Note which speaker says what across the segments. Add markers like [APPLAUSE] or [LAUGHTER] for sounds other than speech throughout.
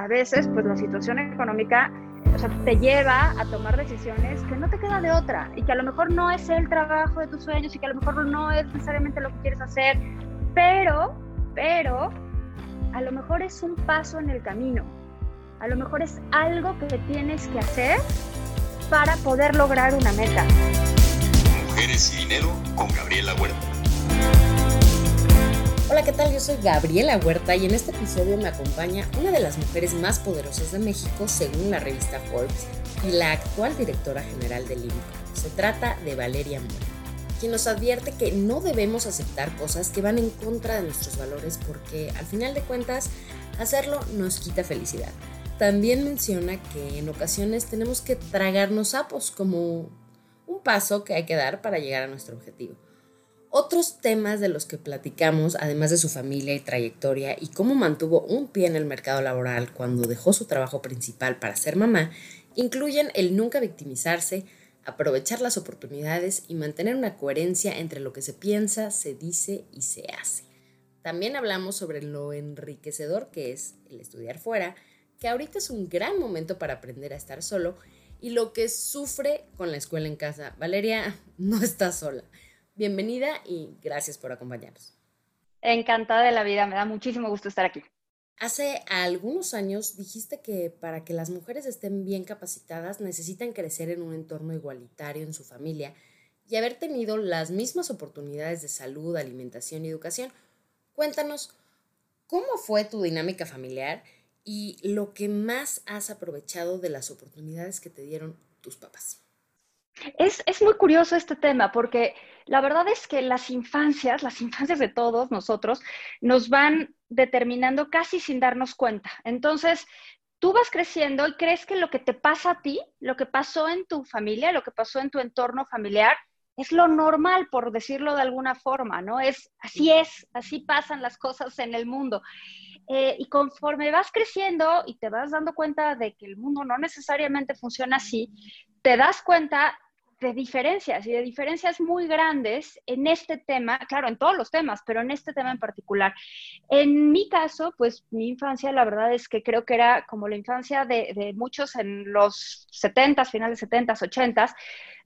Speaker 1: a veces pues la situación económica te lleva a tomar decisiones que no te queda de otra y que a lo mejor no es el trabajo de tus sueños y que a lo mejor no es necesariamente lo que quieres hacer, pero, pero, a lo mejor es un paso en el camino. A lo mejor es algo que tienes que hacer para poder lograr una meta.
Speaker 2: Mujeres y dinero con Gabriela Huerta.
Speaker 3: Hola, ¿qué tal? Yo soy Gabriela Huerta y en este episodio me acompaña una de las mujeres más poderosas de México según la revista Forbes y la actual directora general del INCO. Se trata de Valeria Mora, quien nos advierte que no debemos aceptar cosas que van en contra de nuestros valores porque al final de cuentas hacerlo nos quita felicidad. También menciona que en ocasiones tenemos que tragarnos sapos como un paso que hay que dar para llegar a nuestro objetivo. Otros temas de los que platicamos, además de su familia y trayectoria y cómo mantuvo un pie en el mercado laboral cuando dejó su trabajo principal para ser mamá, incluyen el nunca victimizarse, aprovechar las oportunidades y mantener una coherencia entre lo que se piensa, se dice y se hace. También hablamos sobre lo enriquecedor que es el estudiar fuera, que ahorita es un gran momento para aprender a estar solo, y lo que sufre con la escuela en casa. Valeria [LAUGHS] no está sola. Bienvenida y gracias por acompañarnos.
Speaker 1: Encantada de la vida, me da muchísimo gusto estar aquí.
Speaker 3: Hace algunos años dijiste que para que las mujeres estén bien capacitadas necesitan crecer en un entorno igualitario en su familia y haber tenido las mismas oportunidades de salud, alimentación y educación. Cuéntanos, ¿cómo fue tu dinámica familiar y lo que más has aprovechado de las oportunidades que te dieron tus papás?
Speaker 1: Es, es, muy curioso este tema porque la verdad es que las infancias, las infancias de todos nosotros, nos van determinando casi sin darnos cuenta. Entonces, tú vas creciendo y crees que lo que te pasa a ti, lo que pasó en tu familia, lo que pasó en tu entorno familiar, es lo normal, por decirlo de alguna forma, ¿no? Es, así es, así pasan las cosas en el mundo. Eh, y conforme vas creciendo y te vas dando cuenta de que el mundo no necesariamente funciona así, te das cuenta de diferencias y de diferencias muy grandes en este tema, claro, en todos los temas, pero en este tema en particular. En mi caso, pues mi infancia, la verdad es que creo que era como la infancia de, muchos en los 70, finales 70, 80,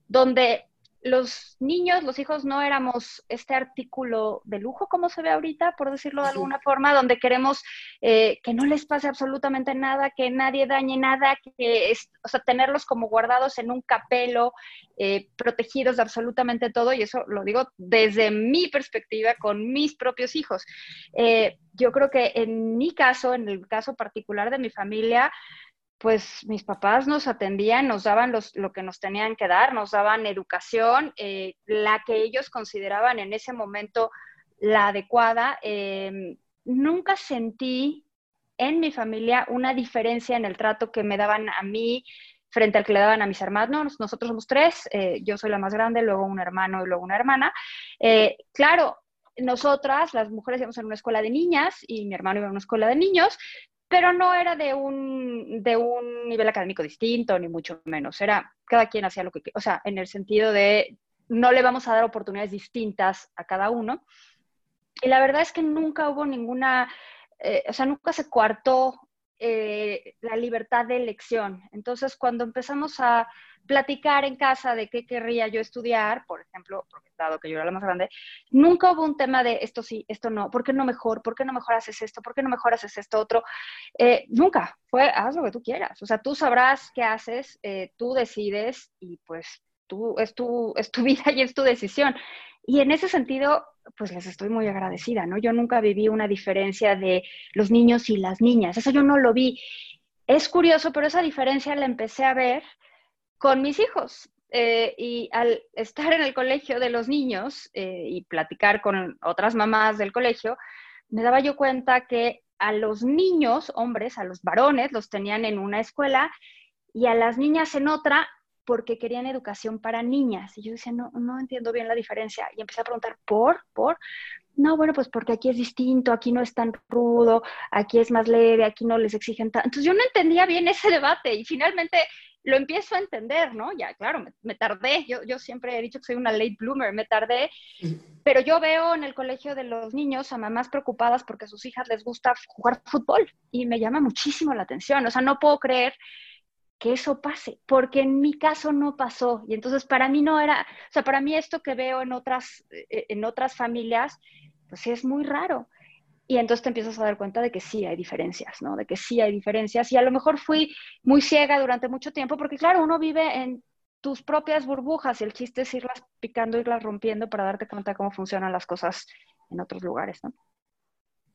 Speaker 1: donde los niños, los hijos, no éramos este artículo de lujo como se ve ahorita, por decirlo de alguna forma, donde queremos eh, que no les pase absolutamente nada, que nadie dañe nada, que es, o sea, tenerlos como guardados en un capelo, eh, protegidos de absolutamente todo, y eso lo digo desde mi perspectiva con mis propios hijos. Eh, yo creo que en mi caso, en el caso particular de mi familia, pues mis papás nos atendían, nos daban lo que nos tenían que dar, nos daban educación, eh, la que ellos consideraban en ese momento la adecuada. Em, nunca sentí en mi familia una diferencia en el trato que me daban a mí frente al que le daban a mis hermanos. Nosotros somos tres, eh, yo soy la más grande, luego un hermano y luego una hermana. Eh, claro, nosotras, las mujeres, íbamos en una escuela de niñas y mi hermano iba en una escuela de niños, pero no era de un, de un nivel académico distinto, ni mucho menos. Era cada quien hacía lo que, o sea, en el sentido de no le vamos a dar oportunidades distintas a cada uno. Y la verdad es que nunca hubo ninguna, eh, o sea, nunca se coartó eh, la libertad de elección. Entonces, cuando empezamos a platicar en casa de qué querría yo estudiar, por ejemplo, porque dado que yo era la más grande, nunca hubo un tema de esto sí, esto no, ¿por qué no mejor? ¿Por qué no mejor haces esto? ¿Por qué no mejor haces esto otro? Eh, nunca, fue haz lo que tú quieras. O sea, tú sabrás qué haces, eh, tú decides y pues tú, es, tu, [LAUGHS] es tu vida y es tu decisión. Y en ese sentido, pues les estoy muy agradecida, ¿no? Yo nunca viví una diferencia de los niños y las niñas, eso yo no lo vi. Es curioso, pero esa diferencia la empecé a ver con mis hijos. Eh, y al estar en el colegio de los niños eh, y platicar con otras mamás del colegio, me daba yo cuenta que a los niños, hombres, a los varones, los tenían en una escuela y a las niñas en otra porque querían educación para niñas. Y yo decía, no, no entiendo bien la diferencia. Y empecé a preguntar, ¿por? ¿Por? No, bueno, pues porque aquí es distinto, aquí no es tan rudo, aquí es más leve, aquí no les exigen tanto. Entonces yo no entendía bien ese debate y finalmente lo empiezo a entender, ¿no? Ya, claro, me, tardé, yo, yo siempre he dicho que soy una late bloomer, me tardé, pero yo veo en el colegio de los niños a mamás preocupadas porque a sus hijas les gusta jugar fútbol y me llama muchísimo la atención, o sea, no puedo creer que eso pase, porque en mi caso no pasó. Y entonces para mí no era, o sea, para mí esto que veo en otras, eh, en otras familias, pues es muy raro. Y entonces te empiezas a dar cuenta de que sí hay diferencias, ¿no? De que sí hay diferencias. Y a lo mejor fui muy ciega durante mucho tiempo, porque claro, uno vive en tus propias burbujas y el chiste es irlas picando, irlas rompiendo para darte cuenta de cómo funcionan las cosas en otros lugares, ¿no?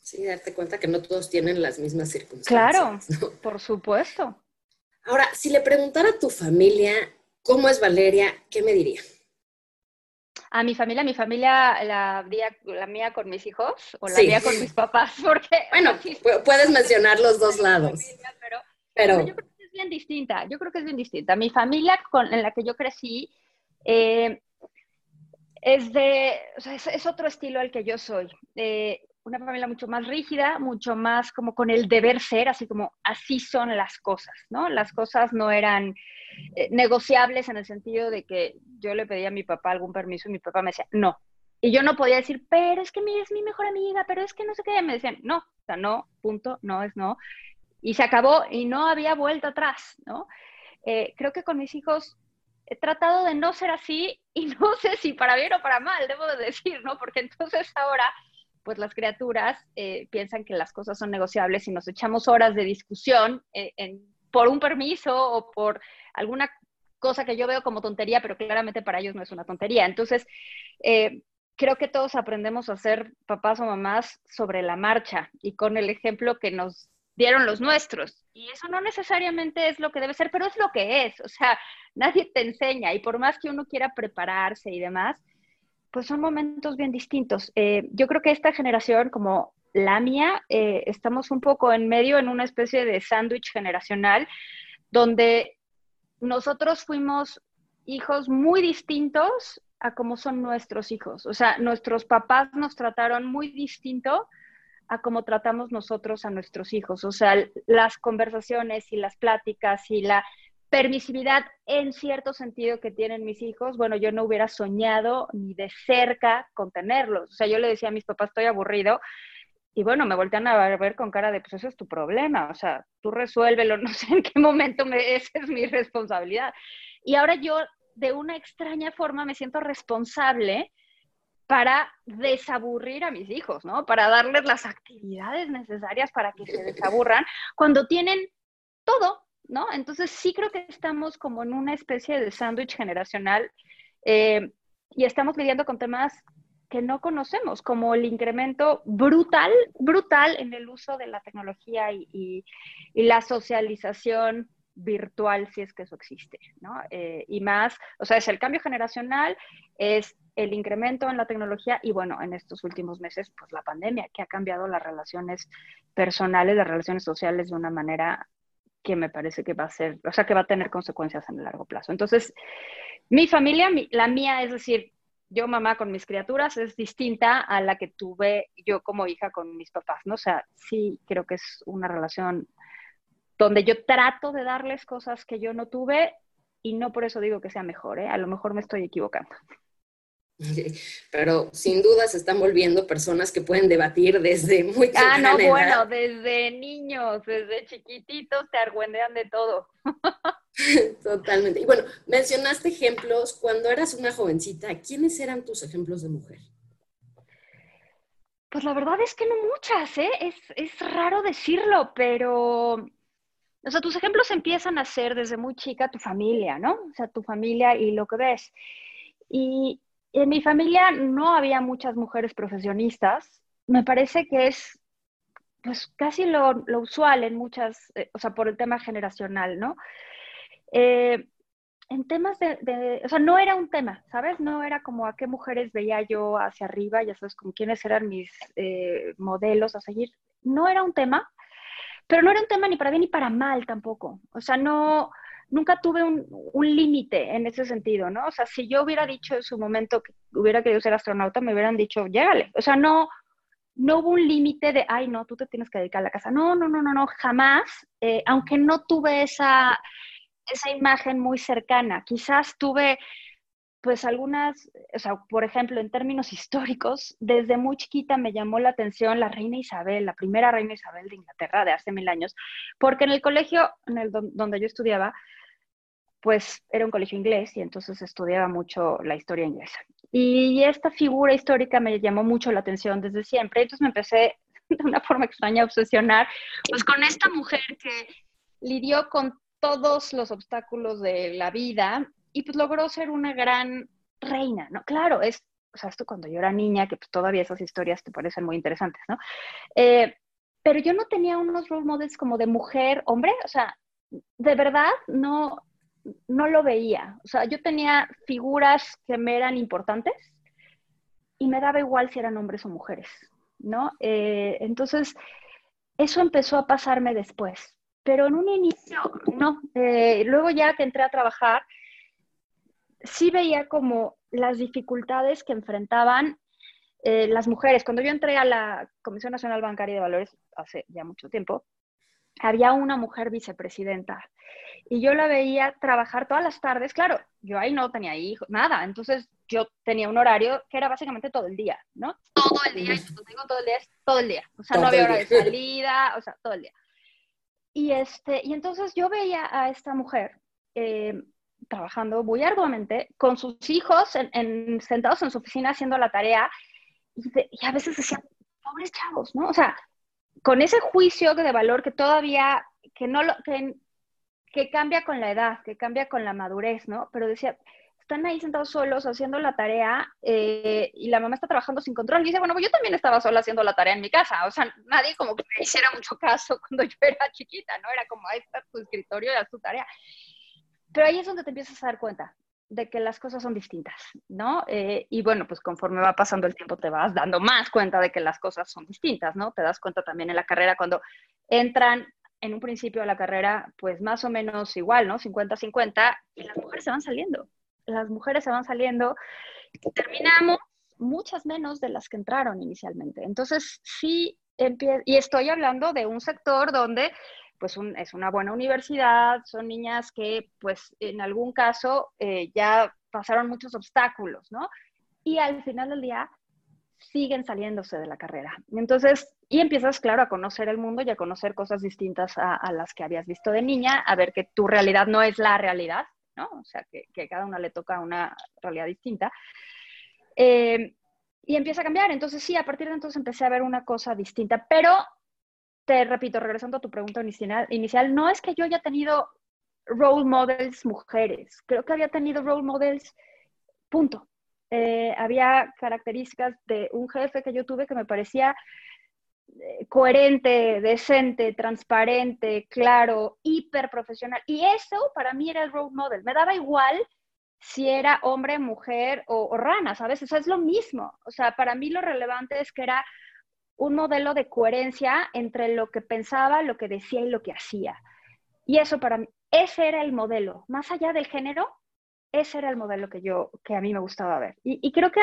Speaker 3: Sí, darte cuenta que no todos tienen las mismas circunstancias.
Speaker 1: Claro, por supuesto.
Speaker 3: Ahora, si le preguntara a tu familia cómo es Valeria, ¿qué me diría?
Speaker 1: A mi familia, mi familia, la, la mía con mis hijos o la mía con mis papás, [LAUGHS] porque...
Speaker 3: Bueno, puedes mencionar los dos lados.
Speaker 1: pero, yo creo que es bien distinta, yo creo que es bien distinta. Mi familia con, en la que yo crecí eh, es de, o sea, es, otro estilo al que yo soy. Eh, una familia mucho más rígida, mucho más como con el deber ser, así como así son las cosas, ¿no? Las cosas no eran eh, negociables en el sentido de que yo le pedía a mi papá algún permiso y mi papá me decía, no. Y yo no podía decir, pero es que mi, es mi mejor amiga, pero es que no sé qué. Me decían, no, o sea, no, punto, no es no. Y se acabó y no había vuelta atrás, ¿no? Eh, creo que con mis hijos he tratado de no ser así y [LAUGHS] no sé si para bien o para mal, debo de decir, ¿no? Porque entonces ahora, pues las criaturas eh, piensan que las cosas son negociables y nos echamos horas de discusión en, por un permiso o por alguna cosa que yo veo como tontería, pero claramente para ellos no es una tontería. Entonces, eh, creo que todos aprendemos a ser papás o mamás sobre la marcha y con el ejemplo que nos dieron los nuestros. Y eso no necesariamente es lo que debe ser, pero es lo que es. O sea, nadie te enseña y por más que uno quiera prepararse y demás, pues son momentos bien distintos. Eh, yo creo que esta generación, como la mía, eh, estamos un poco en medio en una especie de sándwich generacional donde nosotros fuimos hijos muy distintos a cómo son nuestros hijos. O sea, nuestros papás nos trataron muy distinto a cómo tratamos nosotros a nuestros hijos. O sea, las conversaciones y las pláticas y la permisividad en cierto sentido que tienen mis hijos, bueno, yo no hubiera soñado ni de cerca con tenerlos. O sea, yo le decía a mis papás, estoy aburrido, y bueno, me voltean a ver con cara de, pues eso es tu problema, o sea, tú resuélvelo, [LAUGHS] no sé en qué momento me, esa es mi responsabilidad. Y ahora yo, de una extraña forma, me siento responsable para desaburrir a mis hijos, ¿no? Para darles las actividades necesarias para que se desaburran cuando tienen todo, ¿no? Entonces sí creo que estamos como en una especie de sándwich generacional eh, y estamos lidiando con temas que no conocemos, como el incremento brutal, brutal en el uso de la tecnología y, la socialización virtual, si es que eso existe, ¿no? Eh, y más, o sea, es el cambio generacional, es el incremento en la tecnología y bueno, en estos últimos meses, pues la pandemia, que ha cambiado las relaciones personales, las relaciones sociales de una manera que me parece que va a ser, o sea, que va a tener consecuencias en el largo plazo. Entonces, mi familia, la mía, es decir, yo mamá con mis criaturas es distinta a la que tuve yo como hija con mis papás, ¿no? O sea, sí creo que es una relación donde yo trato de darles cosas que yo no tuve y no por eso digo que sea mejor, ¿eh? A lo mejor me estoy equivocando.
Speaker 3: Pero sin duda se están volviendo personas que pueden debatir desde muy
Speaker 1: Ah, no, bueno, desde niños, desde chiquititos te argüendean de todo. [LAUGHS]
Speaker 3: Totalmente. Y bueno, mencionaste ejemplos. Cuando eras una jovencita, ¿quiénes eran tus ejemplos de mujer?
Speaker 1: Pues la verdad es que no muchas, ¿eh? Es, es raro decirlo, pero, o sea, tus ejemplos empiezan a ser desde muy chica tu familia, ¿no? O sea, tu familia y lo que ves. Y, en mi familia no había muchas mujeres profesionistas. Me parece que es pues casi lo, usual en muchas, eh, o sea, por el tema generacional, ¿no? Eh, en temas de, o sea, no era un tema, ¿sabes? No era como a qué mujeres veía yo hacia arriba, ya sabes, con quiénes eran mis eh, modelos a seguir. No era un tema, pero no era un tema ni para bien ni para mal tampoco. O sea, no, nunca tuve un, límite en ese sentido, ¿no? O sea, si yo hubiera dicho en su momento que hubiera querido ser astronauta, me hubieran dicho, llégale. O sea, no, no hubo un límite de, ay, no, tú te tienes que dedicar a la casa. No, no, no, no, no, jamás. Eh, aunque no tuve esa, esa imagen muy cercana. Quizás tuve pues algunas, o sea, por ejemplo, en términos históricos, desde muy chiquita me llamó la atención la reina Isabel, la primera reina Isabel de Inglaterra de hace mil años, porque en el colegio en el donde yo estudiaba, pues era un colegio inglés y entonces estudiaba mucho la historia inglesa. Y esta figura histórica me llamó mucho la atención desde siempre, entonces me empecé [LAUGHS] de una forma extraña a obsesionar, pues con esta mujer que lidió con todos los obstáculos de la vida y pues logró ser una gran reina, ¿no? Claro, es, o sea, esto cuando yo era niña, que pues todavía esas historias te parecen muy interesantes, ¿no? Eh, pero yo no tenía unos role models como de mujer, hombre, o sea, de verdad no, no lo veía. O sea, yo tenía figuras que me eran importantes y me daba igual si eran hombres o mujeres, ¿no? Eh, entonces, eso empezó a pasarme después, pero en un inicio, no. Eh, luego ya que entré a trabajar, sí veía como las dificultades que enfrentaban eh, las mujeres. Cuando yo entré a la Comisión Nacional Bancaria de Valores hace ya mucho tiempo, había una mujer vicepresidenta y yo la veía trabajar todas las tardes. Claro, yo ahí no tenía hijos, nada. Entonces yo tenía un horario que era básicamente todo el día, ¿no? Todo el día, y digo todo el día, todo el día. O sea, no había hora de [LAUGHS] salida, o sea, todo el día. Y, este, y entonces yo veía a esta mujer eh, trabajando muy arduamente con sus hijos en, sentados en su oficina haciendo la tarea y, a veces decían, pobres chavos, ¿no? O sea, con ese juicio de valor que todavía, que no lo, que, cambia con la edad, que cambia con la madurez, ¿no? Pero decía, están ahí sentados solos haciendo la tarea eh, y la mamá está trabajando sin control. Y dice, bueno, pues yo también estaba sola haciendo la tarea en mi casa. O sea, nadie como que me hiciera mucho caso [LAUGHS] cuando yo era chiquita, ¿no? Era como, ahí está tu escritorio haz tu tarea. Pero ahí es donde te empiezas a dar cuenta de que las cosas son distintas, ¿no? Eh, y bueno, pues conforme va pasando el tiempo te vas dando más cuenta de que las cosas son distintas, ¿no? Te das cuenta también en la carrera cuando entran en un principio a la carrera, pues más o menos igual, ¿no? 50-50, y las mujeres se van saliendo. Las mujeres se van saliendo. Terminamos muchas menos de las que entraron inicialmente. Entonces, sí, y estoy hablando de un sector donde pues es una buena universidad, son niñas que pues en algún caso eh, ya pasaron muchos obstáculos, ¿no? Y al final del día siguen saliéndose de la carrera. Entonces, y empiezas, claro, a conocer el mundo y a conocer cosas distintas a, las que habías visto de niña, a ver que tu realidad no es la realidad, ¿no? O sea, que, cada una le toca una realidad distinta. Eh, y empieza a cambiar. Entonces, sí, a partir de entonces empecé a ver una cosa distinta, pero te repito, regresando a tu pregunta inicial, inicial, no es que yo haya tenido role models mujeres, creo que había tenido role models, punto. Eh, había características de un jefe que yo tuve que me parecía eh, coherente, decente, transparente, claro, hiper profesional. Y eso para mí era el role model. Me daba igual si era hombre, mujer o, o rana, ¿sabes? Eso es lo mismo. O sea, para mí lo relevante es que era un modelo de coherencia entre lo que pensaba, lo que decía y lo que hacía. Y eso para mí, ese era el modelo. Más allá del género, ese era el modelo que yo, que a mí me gustaba ver. Y, creo que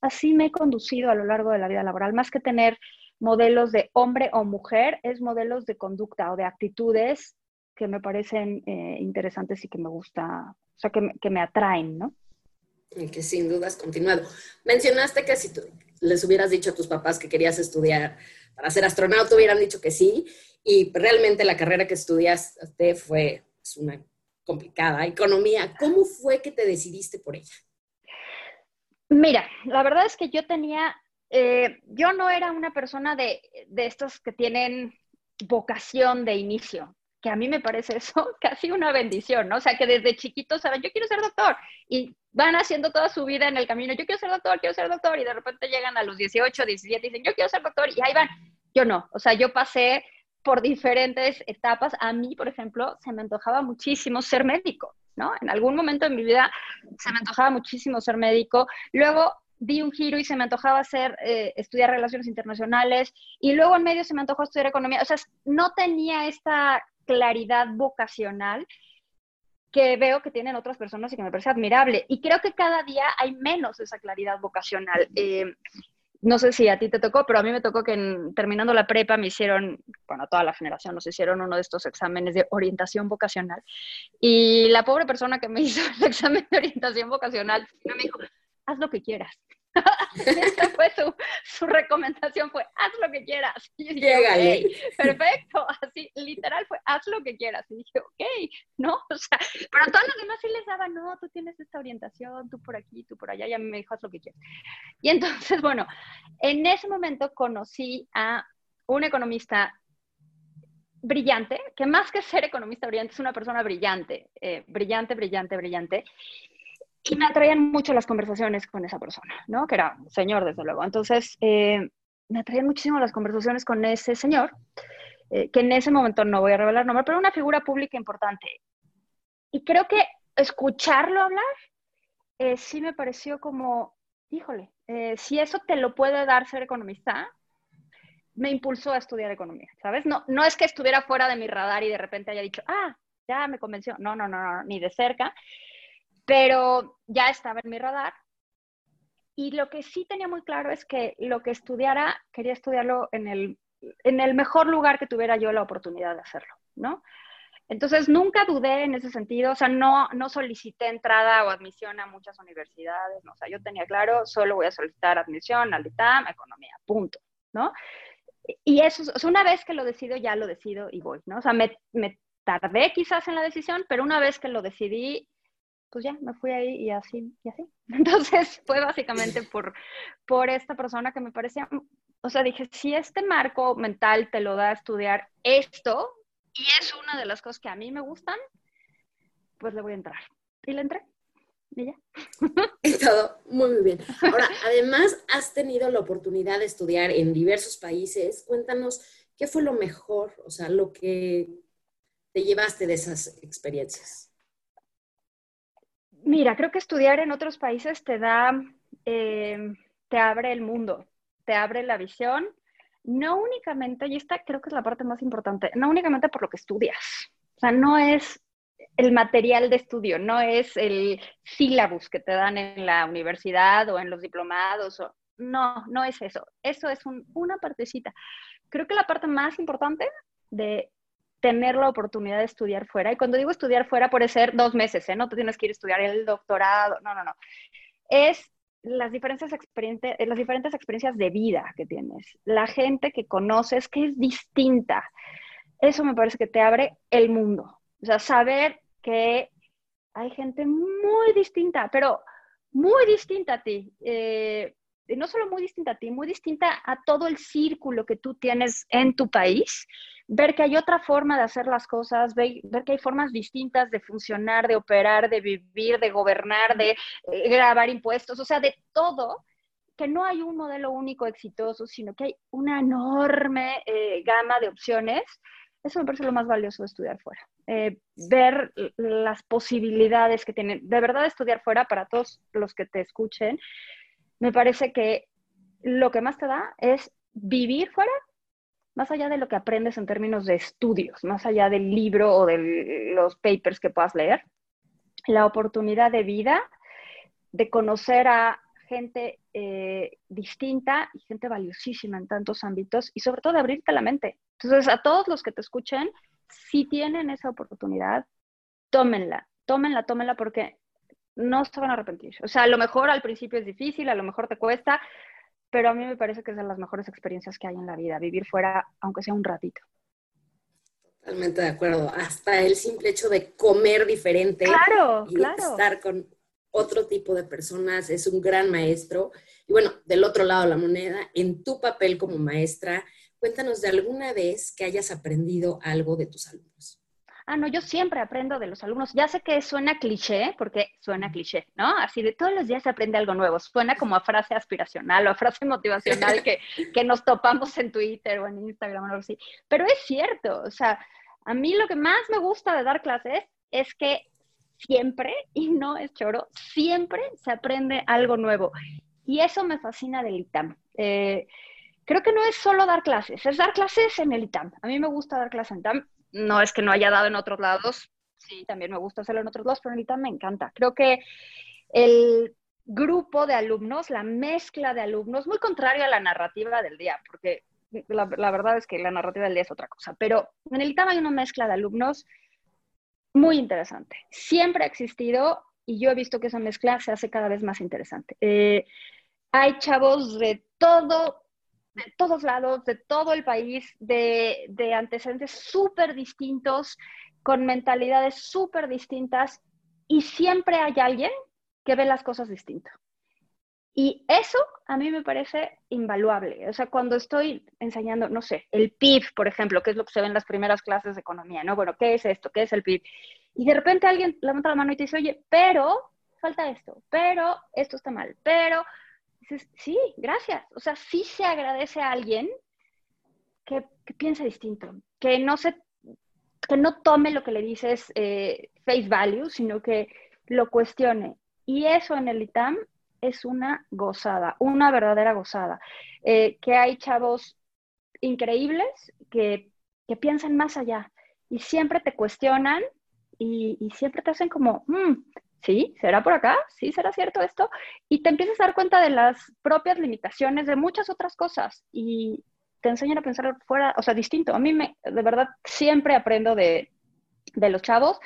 Speaker 1: así me he conducido a lo largo de la vida laboral, más que tener modelos de hombre o mujer, es modelos de conducta o de actitudes que me parecen eh, interesantes y que me gusta, o sea, que me, atraen, ¿no?
Speaker 3: Y que sin duda has continuado. Mencionaste que si tú, les hubieras dicho a tus papás que querías estudiar para ser astronauta, hubieran dicho que sí. Y realmente la carrera que estudiaste fue pues, una complicada, economía. ¿Cómo fue que te decidiste por ella?
Speaker 1: Mira, la verdad es que yo tenía, eh, yo no era una persona de, de estos que tienen vocación de inicio que a mí me parece eso [LAUGHS] casi una bendición, ¿no? O sea, que desde chiquitos saben, yo quiero ser doctor, y van haciendo toda su vida en el camino, yo quiero ser doctor, quiero ser doctor, y de repente llegan a los 18, 17 y dicen, yo quiero ser doctor, y ahí van. Yo no, o sea, yo pasé por diferentes etapas. A mí, por ejemplo, se me antojaba muchísimo ser médico, ¿no? En algún momento de mi vida se me antojaba muchísimo ser médico. Luego di un giro y se me antojaba hacer, eh, estudiar relaciones internacionales y luego en medio se me antojó estudiar economía. O sea, no tenía esta claridad vocacional que veo que tienen otras personas y que me parece admirable. Y creo que cada día hay menos esa claridad vocacional. Eh, no sé si a ti te tocó, pero a mí me tocó que terminando la prepa me hicieron, bueno, toda la generación nos hicieron uno de estos exámenes de orientación vocacional. Y la pobre persona que me hizo el [LAUGHS] examen de orientación vocacional me dijo, haz lo que quieras. [LAUGHS] Esa fue su, recomendación, fue haz lo que quieras. [LAUGHS] Y dije, perfecto, [LAUGHS] así literal fue haz lo que quieras. Y dije, ok, ¿no? O sea, pero a todos los demás sí les daba, no, tú tienes esta orientación, tú por aquí, tú por allá, y a mí me dijo haz lo que quieras. Y entonces, bueno, en ese momento conocí a un economista brillante, que más que ser economista brillante, es una persona brillante, eh, brillante, brillante, brillante. Y me atraían mucho las conversaciones con esa persona, ¿no? Que era un señor, desde luego. Entonces, eh, me atraían muchísimo las conversaciones con ese señor, eh, que en ese momento no voy a revelar nombre, pero una figura pública importante. Y creo que escucharlo hablar eh, sí me pareció como, híjole, si eso te lo puede dar ser economista, me impulsó a estudiar economía, ¿sabes? No, no es que estuviera fuera de mi radar y de repente haya dicho, ah, ya me convenció. No, no, no, no ni de cerca pero ya estaba en mi radar. Y lo que sí tenía muy claro es que lo que estudiara, quería estudiarlo en el, en el mejor lugar que tuviera yo la oportunidad de hacerlo, ¿no? Entonces, nunca dudé en ese sentido, o sea, no, no solicité entrada o admisión a muchas universidades, ¿no? o sea, yo tenía claro, solo voy a solicitar admisión al ITAM, economía, punto, ¿no? Y eso, o una vez que lo decido, ya lo decido y voy, ¿no? O sea, me, me tardé quizás en la decisión, pero una vez que lo decidí, pues ya me fui ahí y así, y así. [LAUGHS] Entonces fue básicamente [LAUGHS] por, por esta persona que me parecía, o sea, dije, si este marco mental te lo da a estudiar esto, y es una de las cosas que a mí me gustan, pues le voy a entrar. Y le entré. Y ya. [LAUGHS]
Speaker 3: Y todo, muy, muy bien. Ahora, además, has tenido la oportunidad de estudiar en diversos países. Cuéntanos, ¿qué fue lo mejor, o sea, lo que te llevaste de esas experiencias?
Speaker 1: Mira, creo que estudiar en otros países te da, eh, te abre el mundo, te abre la visión, no únicamente, y esta creo que es la parte más importante, no únicamente por lo que estudias, o sea, no es el material de estudio, no es el sílabus que te dan en la universidad o en los diplomados, no, no es eso, eso es una partecita. Creo que la parte más importante de tener la oportunidad de estudiar fuera. Y cuando digo estudiar fuera, puede ser dos meses, ¿eh? No te tienes que ir a estudiar el doctorado, no, no, no. Es las diferentes, las diferentes experiencias de vida que tienes, la gente que conoces que es distinta. Eso me parece que te abre el mundo. O sea, saber que hay gente muy distinta, pero muy distinta a ti. Eh, no solo muy distinta a ti, muy distinta a todo el círculo que tú tienes en tu país ver que hay otra forma de hacer las cosas, ver, que hay formas distintas de funcionar, de operar, de vivir, de gobernar, de eh, grabar impuestos, o sea, de todo, que no hay un modelo único exitoso, sino que hay una enorme eh, gama de opciones. Eso me parece lo más valioso de estudiar fuera. Eh, ver las posibilidades que tienen. De verdad, estudiar fuera, para todos los que te escuchen, me parece que lo que más te da es vivir fuera más allá de lo que aprendes en términos de estudios, más allá del libro o de los papers que puedas leer, la oportunidad de vida, de conocer a gente eh, distinta y gente valiosísima en tantos ámbitos y sobre todo de abrirte la mente. Entonces, a todos los que te escuchen, si tienen esa oportunidad, tómenla, tómenla, tómenla porque no se van a arrepentir. O sea, a lo mejor al principio es difícil, a lo mejor te cuesta, pero a mí me parece que es de las mejores experiencias que hay en la vida, vivir fuera, aunque sea un ratito.
Speaker 3: Totalmente de acuerdo. Hasta el simple hecho de comer diferente
Speaker 1: claro,
Speaker 3: y estar con otro tipo de personas es un gran maestro. Y bueno, del otro lado de la moneda, en tu papel como maestra, cuéntanos de alguna vez que hayas aprendido algo de tus alumnos
Speaker 1: ah, no, yo siempre aprendo de los alumnos. Ya sé que suena cliché, porque suena cliché, ¿no? Así de todos los días se aprende algo nuevo. Suena como a frase aspiracional o a frase motivacional que, [LAUGHS] que nos topamos en Twitter o en Instagram o algo así. Pero es cierto, o sea, a mí lo que más me gusta de dar clases es que siempre, y no es choro, siempre se aprende algo nuevo. Y eso me fascina del ITAM. Eh, creo que no es solo dar clases, es dar clases en el ITAM. A mí me gusta dar clases en ITAM no es que no haya dado en otros lados, sí, también me gusta hacerlo en otros lados, pero ahorita me encanta. Creo que el grupo de alumnos, la mezcla de alumnos, muy contrario a la narrativa del día, porque la, verdad es que la narrativa del día es otra cosa, pero en el ITAM hay una mezcla de alumnos muy interesante. Siempre ha existido y yo he visto que esa mezcla se hace cada vez más interesante. Eh, hay chavos de todo, de todos lados, de todo el país, de, de antecedentes súper distintos, con mentalidades súper distintas, y siempre hay alguien que ve las cosas distinto. Y eso a mí me parece invaluable. O sea, cuando estoy enseñando, no sé, el PIB, por ejemplo, que es lo que se ve en las primeras clases de economía, ¿no? Bueno, ¿qué es esto? ¿Qué es el PIB? Y de repente alguien levanta la mano y te dice, oye, pero falta esto, pero esto está mal, pero dices, sí, gracias. O sea, sí se agradece a alguien que, que piense distinto, que no se, que no tome lo que le dices eh, face value, sino que lo cuestione. Y eso en el ITAM es una gozada, una verdadera gozada. Eh, que hay chavos increíbles que, que, piensan más allá y siempre te cuestionan y, siempre te hacen como, mm, sí, ¿será por acá? ¿Sí será cierto esto? Y te empiezas a dar cuenta de las propias limitaciones de muchas otras cosas y te enseñan a pensar fuera, o sea, distinto. A mí me, de verdad, siempre aprendo de, de los chavos.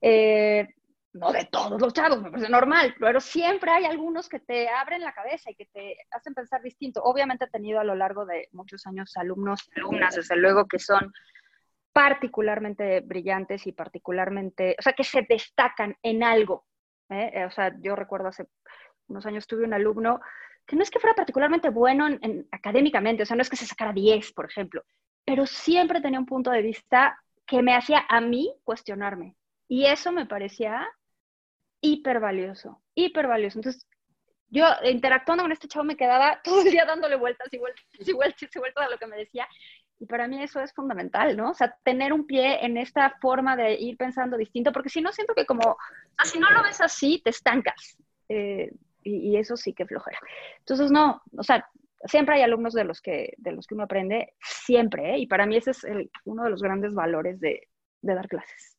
Speaker 1: Eh, no de todos los chavos, me parece normal, pero siempre hay algunos que te abren la cabeza y que te hacen pensar distinto. Obviamente he tenido a lo largo de muchos años alumnos alumnas, desde luego, que son particularmente brillantes y particularmente, o sea, que se destacan en algo. ¿eh? O sea, yo recuerdo hace unos años tuve un alumno que no es que fuera particularmente bueno en, académicamente, o sea, no es que se sacara 10, por ejemplo, pero siempre tenía un punto de vista que me hacía a mí cuestionarme. Y eso me parecía hiper valioso, hiper valioso. Entonces, yo interactuando con este chavo me quedaba todo el día dándole vueltas y vueltas y vueltas y vueltas a lo que me decía. Y para mí eso es fundamental, ¿no? O sea, tener un pie en esta forma de ir pensando distinto, porque si no, siento que como, si no lo ves así, te estancas. Eh, y, eso sí que flojera. Entonces, no, o sea, siempre hay alumnos de los que, de los que uno aprende, siempre, ¿eh? Y para mí ese es uno de los grandes valores de, de dar clases.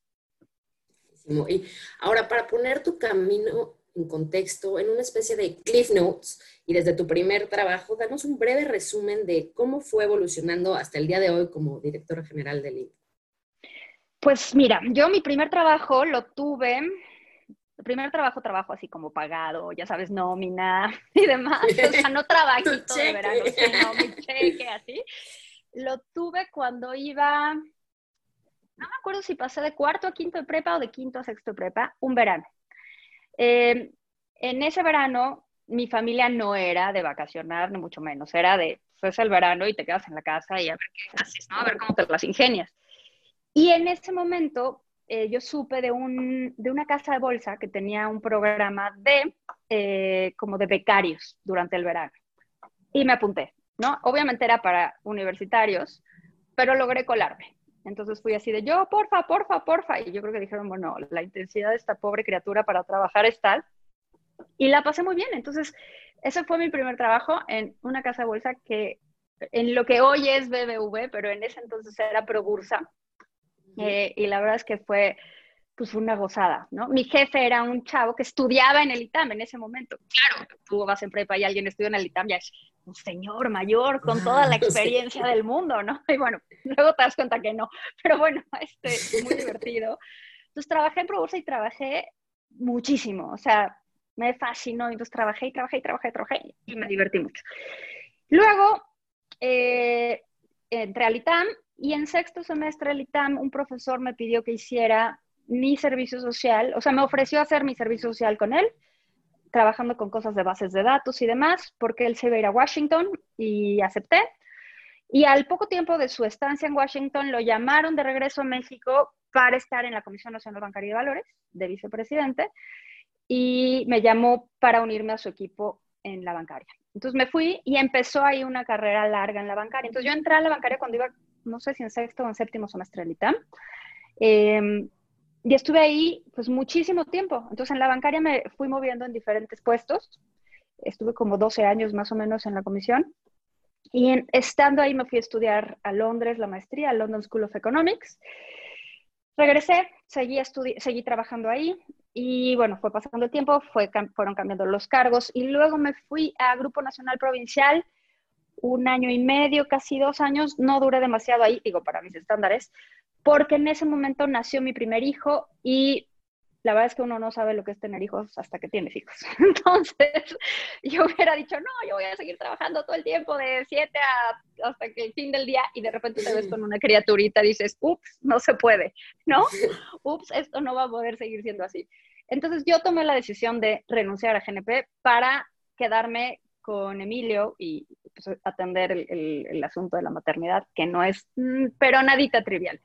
Speaker 3: Y ahora, para poner tu camino en contexto, en una especie de cliff notes, y desde tu primer trabajo, danos un breve resumen de cómo fue evolucionando hasta el día de hoy como directora general del INPE.
Speaker 1: Pues mira, yo mi primer trabajo lo tuve, el primer trabajo, trabajo así como pagado, ya sabes, nómina [LAUGHS] y demás, o sea, no trabajito [LAUGHS] de verano, sino mi cheque así. Lo tuve cuando iba no me acuerdo si pasé de cuarto a quinto de prepa o de quinto a sexto de prepa, un verano. Eh, en ese verano, mi familia no era de vacacionar, ni mucho menos, era de, pues el verano y te quedas en la casa y a ver qué haces, ¿no? A ver cómo te las ingenias. Y en ese momento eh, yo supe de, un, de una casa de bolsa que tenía un programa de, eh, como de becarios durante el verano. Y me apunté, ¿no? Obviamente era para universitarios, pero logré colarme. Entonces fui así de yo, porfa, porfa, porfa. Y yo creo que dijeron, bueno, la intensidad de esta pobre criatura para trabajar es tal. Y la pasé muy bien. Entonces, ese fue mi primer trabajo en una casa de bolsa que en lo que hoy es BBV, pero en ese entonces era Probursa. Eh, y la verdad es que fue, pues una gozada, ¿no? Mi jefe era un chavo que estudiaba en el ITAM en ese momento. Claro, tú vas en prepa y alguien estudia en el ITAM, ya es un señor mayor con toda la [LAUGHS] experiencia del mundo, ¿no? Y bueno, luego te das cuenta que no, pero bueno, este, muy divertido. Entonces trabajé en ProBursa y trabajé muchísimo, o sea, me fascinó, entonces trabajé y trabajé y trabajé y trabajé y me divertí mucho. Luego, eh, entré al ITAM y en sexto semestre del ITAM un profesor me pidió que hiciera mi servicio social, o sea, me ofreció hacer mi servicio social con él, trabajando con cosas de bases de datos y demás, porque él se iba a ir a Washington y acepté. Y al poco tiempo de su estancia en Washington, lo llamaron de regreso a México para estar en la Comisión Nacional Bancaria de Valores, de vicepresidente, y me llamó para unirme a su equipo en la bancaria. Entonces me fui y empezó ahí una carrera larga en la bancaria. Entonces yo entré a la bancaria cuando iba, no sé si en sexto o en séptimo semestre de ITAM. Eh, y estuve ahí pues muchísimo tiempo. Entonces en la bancaria me fui moviendo en diferentes puestos. Estuve como 12 años más o menos en la comisión. Y estando ahí me fui a estudiar a Londres la maestría, a London School of Economics. Regresé, seguí, seguí trabajando ahí. y bueno, fue pasando el tiempo, fue, fueron cambiando los cargos y luego me fui a Grupo Nacional Provincial un año y medio, casi dos años, no duré demasiado ahí, digo, para mis estándares, porque en ese momento nació mi primer hijo y la verdad es que uno no sabe lo que es tener hijos hasta que tienes hijos. [LAUGHS] Entonces, yo hubiera dicho, no, yo voy a seguir trabajando todo el tiempo de 7 hasta que el fin del día y de repente te ves con una criaturita dices, ups, no se puede, ¿no? [LAUGHS] Ups, esto no va a poder seguir siendo así. Entonces, yo tomé la decisión de renunciar a GNP para quedarme con Emilio y pues, atender el, el, asunto de la maternidad, que no es, mm, pero nadita trivial.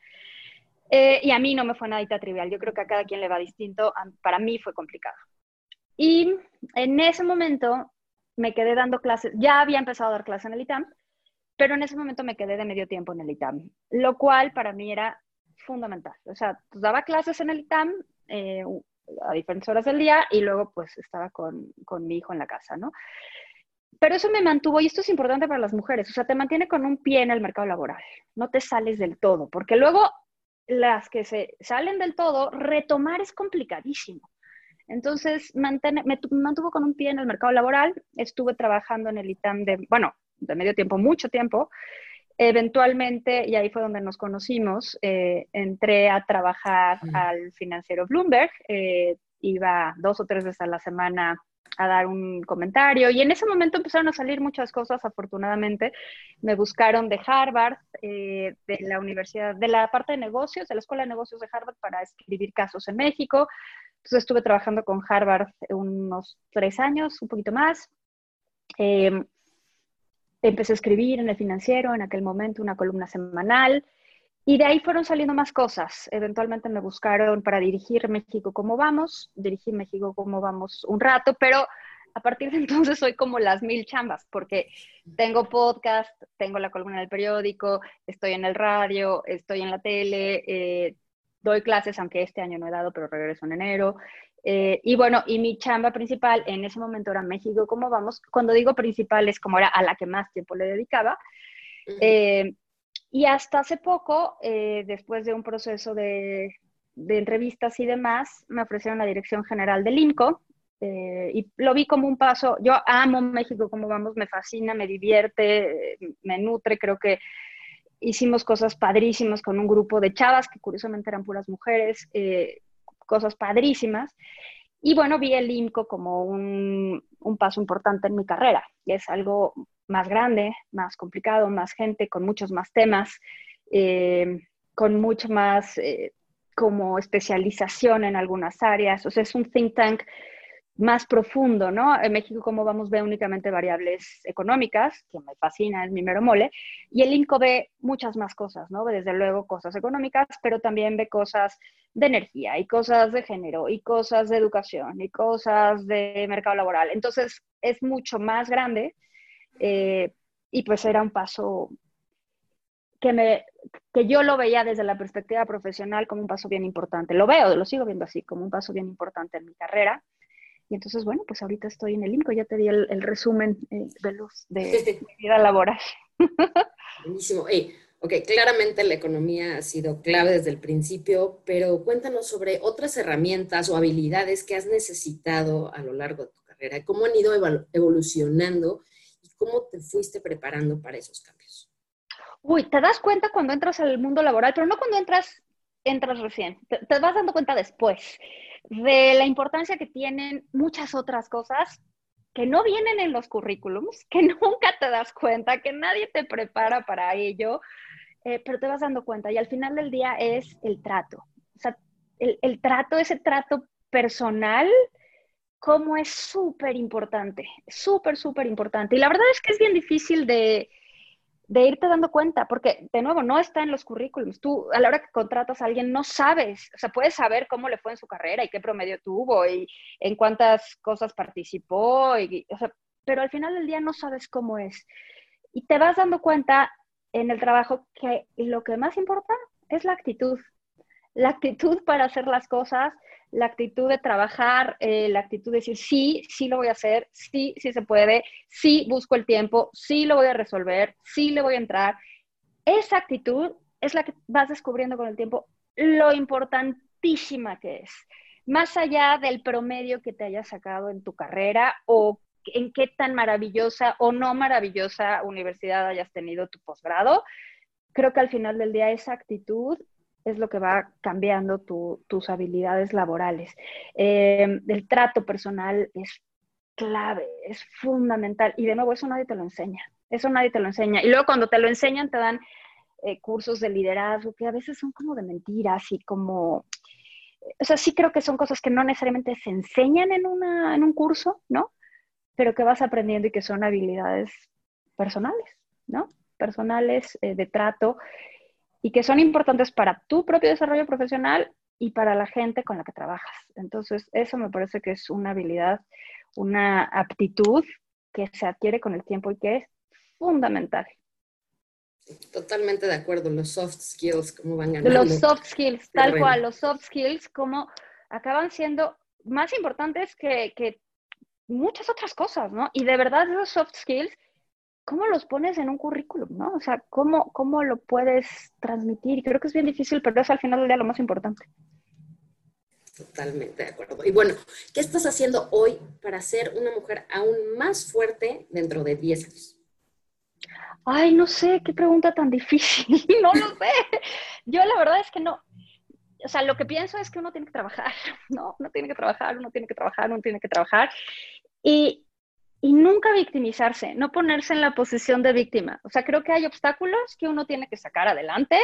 Speaker 1: Eh, y a mí no me fue nadita trivial. Yo creo que a cada quien le va distinto. Para mí fue complicado. Y en ese momento me quedé dando clases. Ya había empezado a dar clases en el ITAM, pero en ese momento me quedé de medio tiempo en el ITAM, lo cual para mí era fundamental. O sea, pues daba clases en el ITAM eh, a diferentes horas del día y luego pues estaba con, con mi hijo en la casa, ¿no? Pero eso me mantuvo, y esto es importante para las mujeres, o sea, te mantiene con un pie en el mercado laboral, no te sales del todo, porque luego las que se salen del todo, retomar es complicadísimo. Entonces, me mantuvo con un pie en el mercado laboral, estuve trabajando en el ITAM de, bueno, de medio tiempo, mucho tiempo. Eventualmente, y ahí fue donde nos conocimos, eh, entré a trabajar al financiero Bloomberg, eh, iba dos o tres veces a la semana a dar un comentario. Y en ese momento empezaron a salir muchas cosas, afortunadamente. Me buscaron de Harvard, eh, de la Universidad, de la parte de negocios, de la Escuela de Negocios de Harvard para escribir casos en México. Entonces estuve trabajando con Harvard unos tres años, un poquito más. Em, empecé a escribir en el financiero, en aquel momento una columna semanal. Y de ahí fueron saliendo más cosas. Eventualmente me buscaron para dirigir México como vamos, dirigir México como vamos un rato, pero a partir de [LAUGHS] entonces soy como las mil chambas, porque tengo podcast, tengo la columna del periódico, estoy en el radio, estoy en la tele, eh, doy clases, aunque este año no he dado, pero regreso en enero. Eh, y bueno, y mi chamba principal en ese momento era México, como vamos? Cuando digo principal es como era a la que más tiempo le dedicaba. Y hasta hace poco, eh, después de un proceso de, entrevistas y demás, me ofrecieron la dirección general del INCO eh, y lo vi como un paso. Yo amo México, como vamos, me fascina, me divierte, me nutre. Creo que hicimos cosas padrísimas con un grupo de chavas que curiosamente eran puras mujeres, eh, cosas padrísimas. Y bueno, vi el INCO como un, un paso importante en mi carrera. Es algo más grande, más complicado, más gente, con muchos más temas, eh, con mucho más eh, como especialización en algunas áreas. O sea, es un think tank más profundo, ¿no? En México, como vamos, ve únicamente variables económicas, que me fascina, es mi mero mole, y el INCO ve muchas más cosas, ¿no? Desde luego cosas económicas, pero también ve cosas de energía, y cosas de género, y cosas de educación, y cosas de mercado laboral. Entonces, es mucho más grande eh, y pues era un paso que, me, que yo lo veía desde la perspectiva profesional como un paso bien importante. Lo veo, lo sigo viendo así, como un paso bien importante en mi carrera. Y entonces, bueno, pues ahorita estoy en el INCO, ya te di el, resumen eh, de, los, de [LAUGHS] mi vida laboral. [LAUGHS]
Speaker 3: Buenísimo. ok, claramente la economía ha sido clave desde el principio, pero cuéntanos sobre otras herramientas o habilidades que has necesitado a lo largo de tu carrera, cómo han ido evolucionando ¿Cómo te fuiste preparando para esos cambios?
Speaker 1: Uy, te das cuenta cuando entras al mundo laboral, pero no cuando entras, entras recién. Te, vas dando cuenta después de la importancia que tienen muchas otras cosas que no vienen en los currículums, que [LAUGHS] nunca te das cuenta, que nadie te prepara para ello, eh, pero te vas dando cuenta. Y al final del día es el trato. O sea, el, el trato, ese trato personal cómo es súper importante, súper, súper importante. Y la verdad es que es bien difícil de, irte dando cuenta, porque de nuevo no está en los currículums. Tú a la hora que contratas a alguien no sabes, o sea, puedes saber cómo le fue en su carrera y qué promedio tuvo y en cuántas cosas participó, y, pero al final del día no sabes cómo es. Y te vas dando cuenta en el trabajo que lo que más importa es la actitud. La actitud para hacer las cosas, la actitud de trabajar, eh, la actitud de decir, sí, sí lo voy a hacer, sí, sí se puede, sí busco el tiempo, sí lo voy a resolver, sí le voy a entrar. Esa actitud es la que vas descubriendo con el tiempo lo importantísima que es. más allá del promedio que te hayas sacado en tu carrera o en qué tan maravillosa o no maravillosa universidad hayas tenido tu posgrado, creo que al final del día esa actitud es lo que va cambiando tus habilidades laborales. Eh, el trato personal es clave, es fundamental. Y de nuevo, eso nadie te lo enseña. Eso nadie te lo enseña. Y luego cuando te lo enseñan, te dan eh, cursos de liderazgo que a veces son como de mentiras y como... O sea, sí creo que son cosas que no necesariamente se enseñan en, una, en un curso, ¿no? Pero que vas aprendiendo y que son habilidades personales, ¿no? Personales eh, de trato y que son importantes para tu propio desarrollo profesional y para la gente con la que trabajas. Entonces, eso me parece que es una habilidad, una aptitud que se adquiere con el tiempo y que es fundamental.
Speaker 3: Totalmente de acuerdo, los soft skills, cómo van ganando.
Speaker 1: Los soft skills, tal cual, los soft skills, como acaban siendo más importantes que, que muchas otras cosas, ¿no? Y de verdad, los soft skills ¿cómo los pones en un currículum, no? O sea, ¿cómo, ¿cómo lo puedes transmitir? Y creo que es bien difícil, pero es al final del día lo más importante.
Speaker 3: Totalmente de acuerdo. Y bueno, ¿qué estás haciendo hoy para ser una mujer aún más fuerte dentro de 10 años?
Speaker 1: Ay, no sé, qué pregunta tan difícil, [LAUGHS] no lo sé. Yo la verdad es que no, o sea, lo que pienso es que uno tiene que trabajar, [LAUGHS] ¿no? Uno tiene que trabajar, uno tiene que trabajar, uno tiene que trabajar. Y, y nunca victimizarse, no ponerse en la posición de víctima. O sea, creo que hay obstáculos que uno tiene que sacar adelante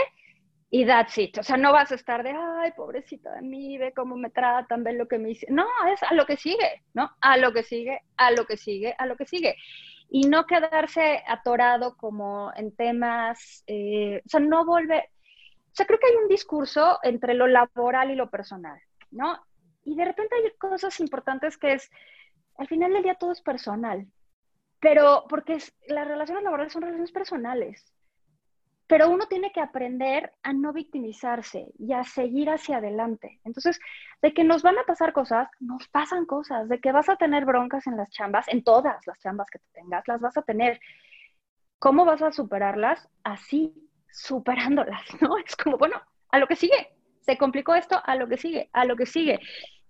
Speaker 1: y that's it. O sea, no vas a estar de, ay, pobrecita de mí, ve cómo me tratan, ve lo que me dice. No, es a lo que sigue, ¿no? A lo que sigue, a lo que sigue, a lo que sigue. Y no quedarse atorado como en temas, eh, o sea, no volver. O sea, creo que hay un discurso entre lo laboral y lo personal, ¿no? Y de repente hay cosas importantes que es, al final del día todo es personal, pero porque las relaciones laborales son relaciones personales, pero uno tiene que aprender a no victimizarse y a seguir hacia adelante. Entonces, de que nos van a pasar cosas, nos pasan cosas, de que vas a tener broncas en las chambas, en todas las chambas que te tengas, las vas a tener. ¿Cómo vas a superarlas? Así, superándolas, [LAUGHS] ¿no? Es como, bueno, a lo que sigue. Se complicó esto, a lo que sigue, a lo que sigue.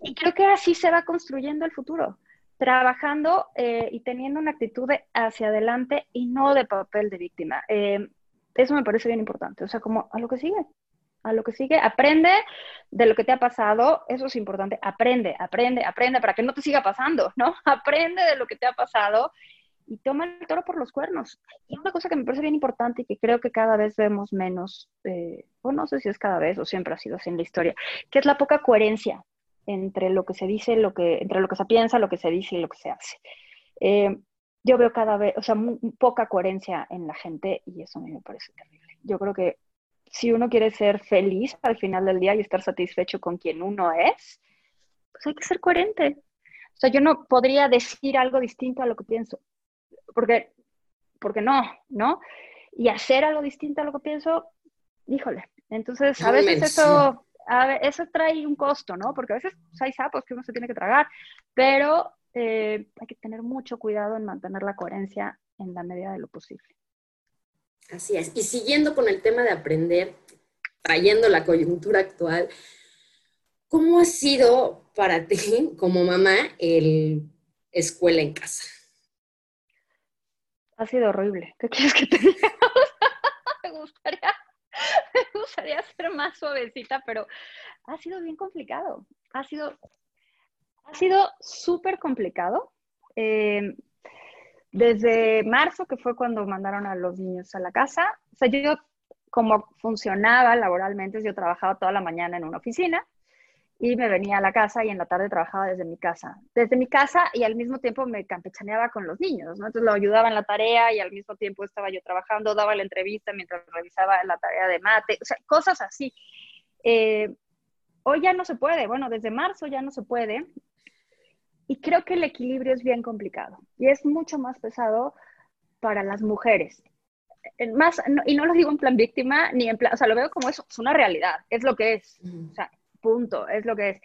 Speaker 1: Y creo que así se va construyendo el futuro trabajando eh, y teniendo una actitud hacia adelante y no de papel de víctima. Eh, eso me parece bien importante. O sea, como a lo que sigue, a lo que sigue, aprende de lo que te ha pasado, eso es importante, aprende, aprende, aprende para que no te siga pasando, ¿no? [LAUGHS] Aprende de lo que te ha pasado y toma el toro por los cuernos. Y una cosa que me parece bien importante y que creo que cada vez vemos menos, eh, o no sé si es cada vez o siempre ha sido así en la historia, que es la poca coherencia entre lo que se dice, lo que, entre lo que se piensa, lo que se dice y lo que se hace. Eh, yo veo cada vez, o sea, poca coherencia en la gente y eso a mí me parece terrible. Yo creo que si uno quiere ser feliz al final del día y estar satisfecho con quien uno es, pues hay que ser coherente. O sea, yo no podría decir algo distinto a lo que pienso, porque, porque no, ¿no? Y hacer algo distinto a lo que pienso, híjole. Entonces, a veces eso a ver, eso trae un costo, ¿no? Porque a veces pues, hay sapos que uno se tiene que tragar, pero eh, hay que tener mucho cuidado en mantener la coherencia en la medida de lo posible.
Speaker 3: Así es. Y siguiendo con el tema de aprender, trayendo la coyuntura actual, ¿cómo ha sido para ti como mamá el escuela en casa?
Speaker 1: Ha sido horrible. ¿Qué quieres que te diga? [LAUGHS] Me gustaría [LAUGHS] me gustaría ser más suavecita, pero ha sido bien complicado. Ha sido, ha sido súper complicado. Eh, desde marzo, que fue cuando mandaron a los niños a la casa, o sea, yo como funcionaba laboralmente, yo trabajaba toda la mañana en una oficina y me venía a la casa y en la tarde trabajaba desde mi casa. Desde mi casa y al mismo tiempo me campechaneaba con los niños, ¿no? Entonces lo ayudaba en la tarea y al mismo tiempo estaba yo trabajando, daba la entrevista mientras revisaba la tarea de mate, o sea, cosas así. Eh, hoy ya no se puede, bueno, desde marzo ya no se puede. Y creo que el equilibrio es bien complicado y es mucho más pesado para las mujeres. Más, y no lo digo en plan víctima, ni en plan, o sea, lo veo como eso, es una realidad, es lo que es. O sea, punto, es lo que es.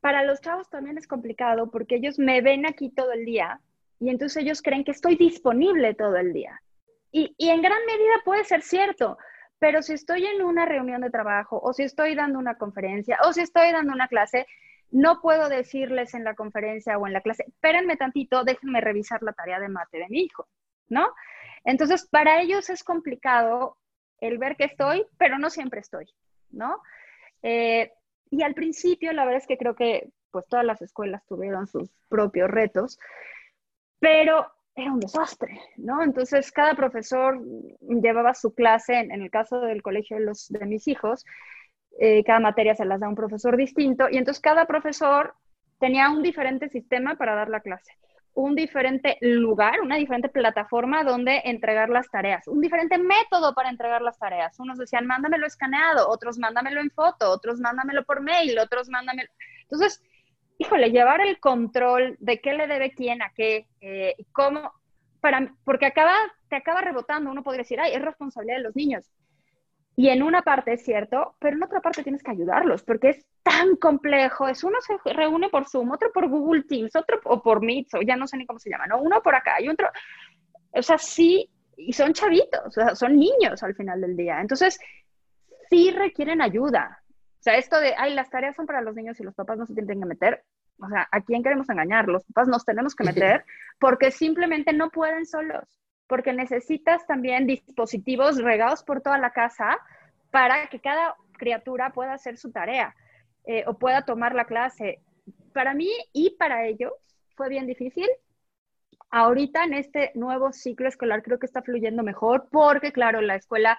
Speaker 1: Para los chavos también es complicado porque ellos me ven aquí todo el día y entonces ellos creen que estoy disponible todo el día. Y, en gran medida puede ser cierto, pero si estoy en una reunión de trabajo o si estoy dando una conferencia o si estoy dando una clase, no puedo decirles en la conferencia o en la clase, espérenme tantito, déjenme revisar la tarea de mate de mi hijo, ¿no? Entonces, para ellos es complicado el ver que estoy, pero no siempre estoy, ¿no? Eh, y al principio, la verdad es que creo que pues todas las escuelas tuvieron sus propios retos, pero era un desastre, ¿no? Entonces, cada profesor llevaba su clase, en, el caso del colegio de, los, de mis hijos, eh, cada materia se las da un profesor distinto, y entonces cada profesor tenía un diferente sistema para dar la clase un diferente lugar, una diferente plataforma donde entregar las tareas, un diferente método para entregar las tareas. Unos decían, mándamelo escaneado, otros mándamelo en foto, otros mándamelo por mail, otros mándamelo. Entonces, híjole, llevar el control de qué le debe quién a qué, eh, cómo, para, porque acaba, te acaba rebotando. Uno podría decir, ay, es responsabilidad de los niños. Y en una parte es cierto, pero en otra parte tienes que ayudarlos, porque es tan complejo. Es uno se reúne por Zoom, otro por Google Teams, otro o por Meet, o ya no sé ni cómo se llama, ¿no? Uno por acá y otro. O sea, sí, y son chavitos, o sea, son niños al final del día. Entonces, sí requieren ayuda. O sea, esto de, ay, las tareas son para los niños y los papás no se tienen que meter. O sea, ¿a quién queremos engañar? Los papás nos tenemos que [LAUGHS] meter porque simplemente no pueden solos porque necesitas también dispositivos regados por toda la casa para que cada criatura pueda hacer su tarea eh, o pueda tomar la clase. Para mí y para ellos fue bien difícil. Ahorita en este nuevo ciclo escolar creo que está fluyendo mejor porque, claro, la escuela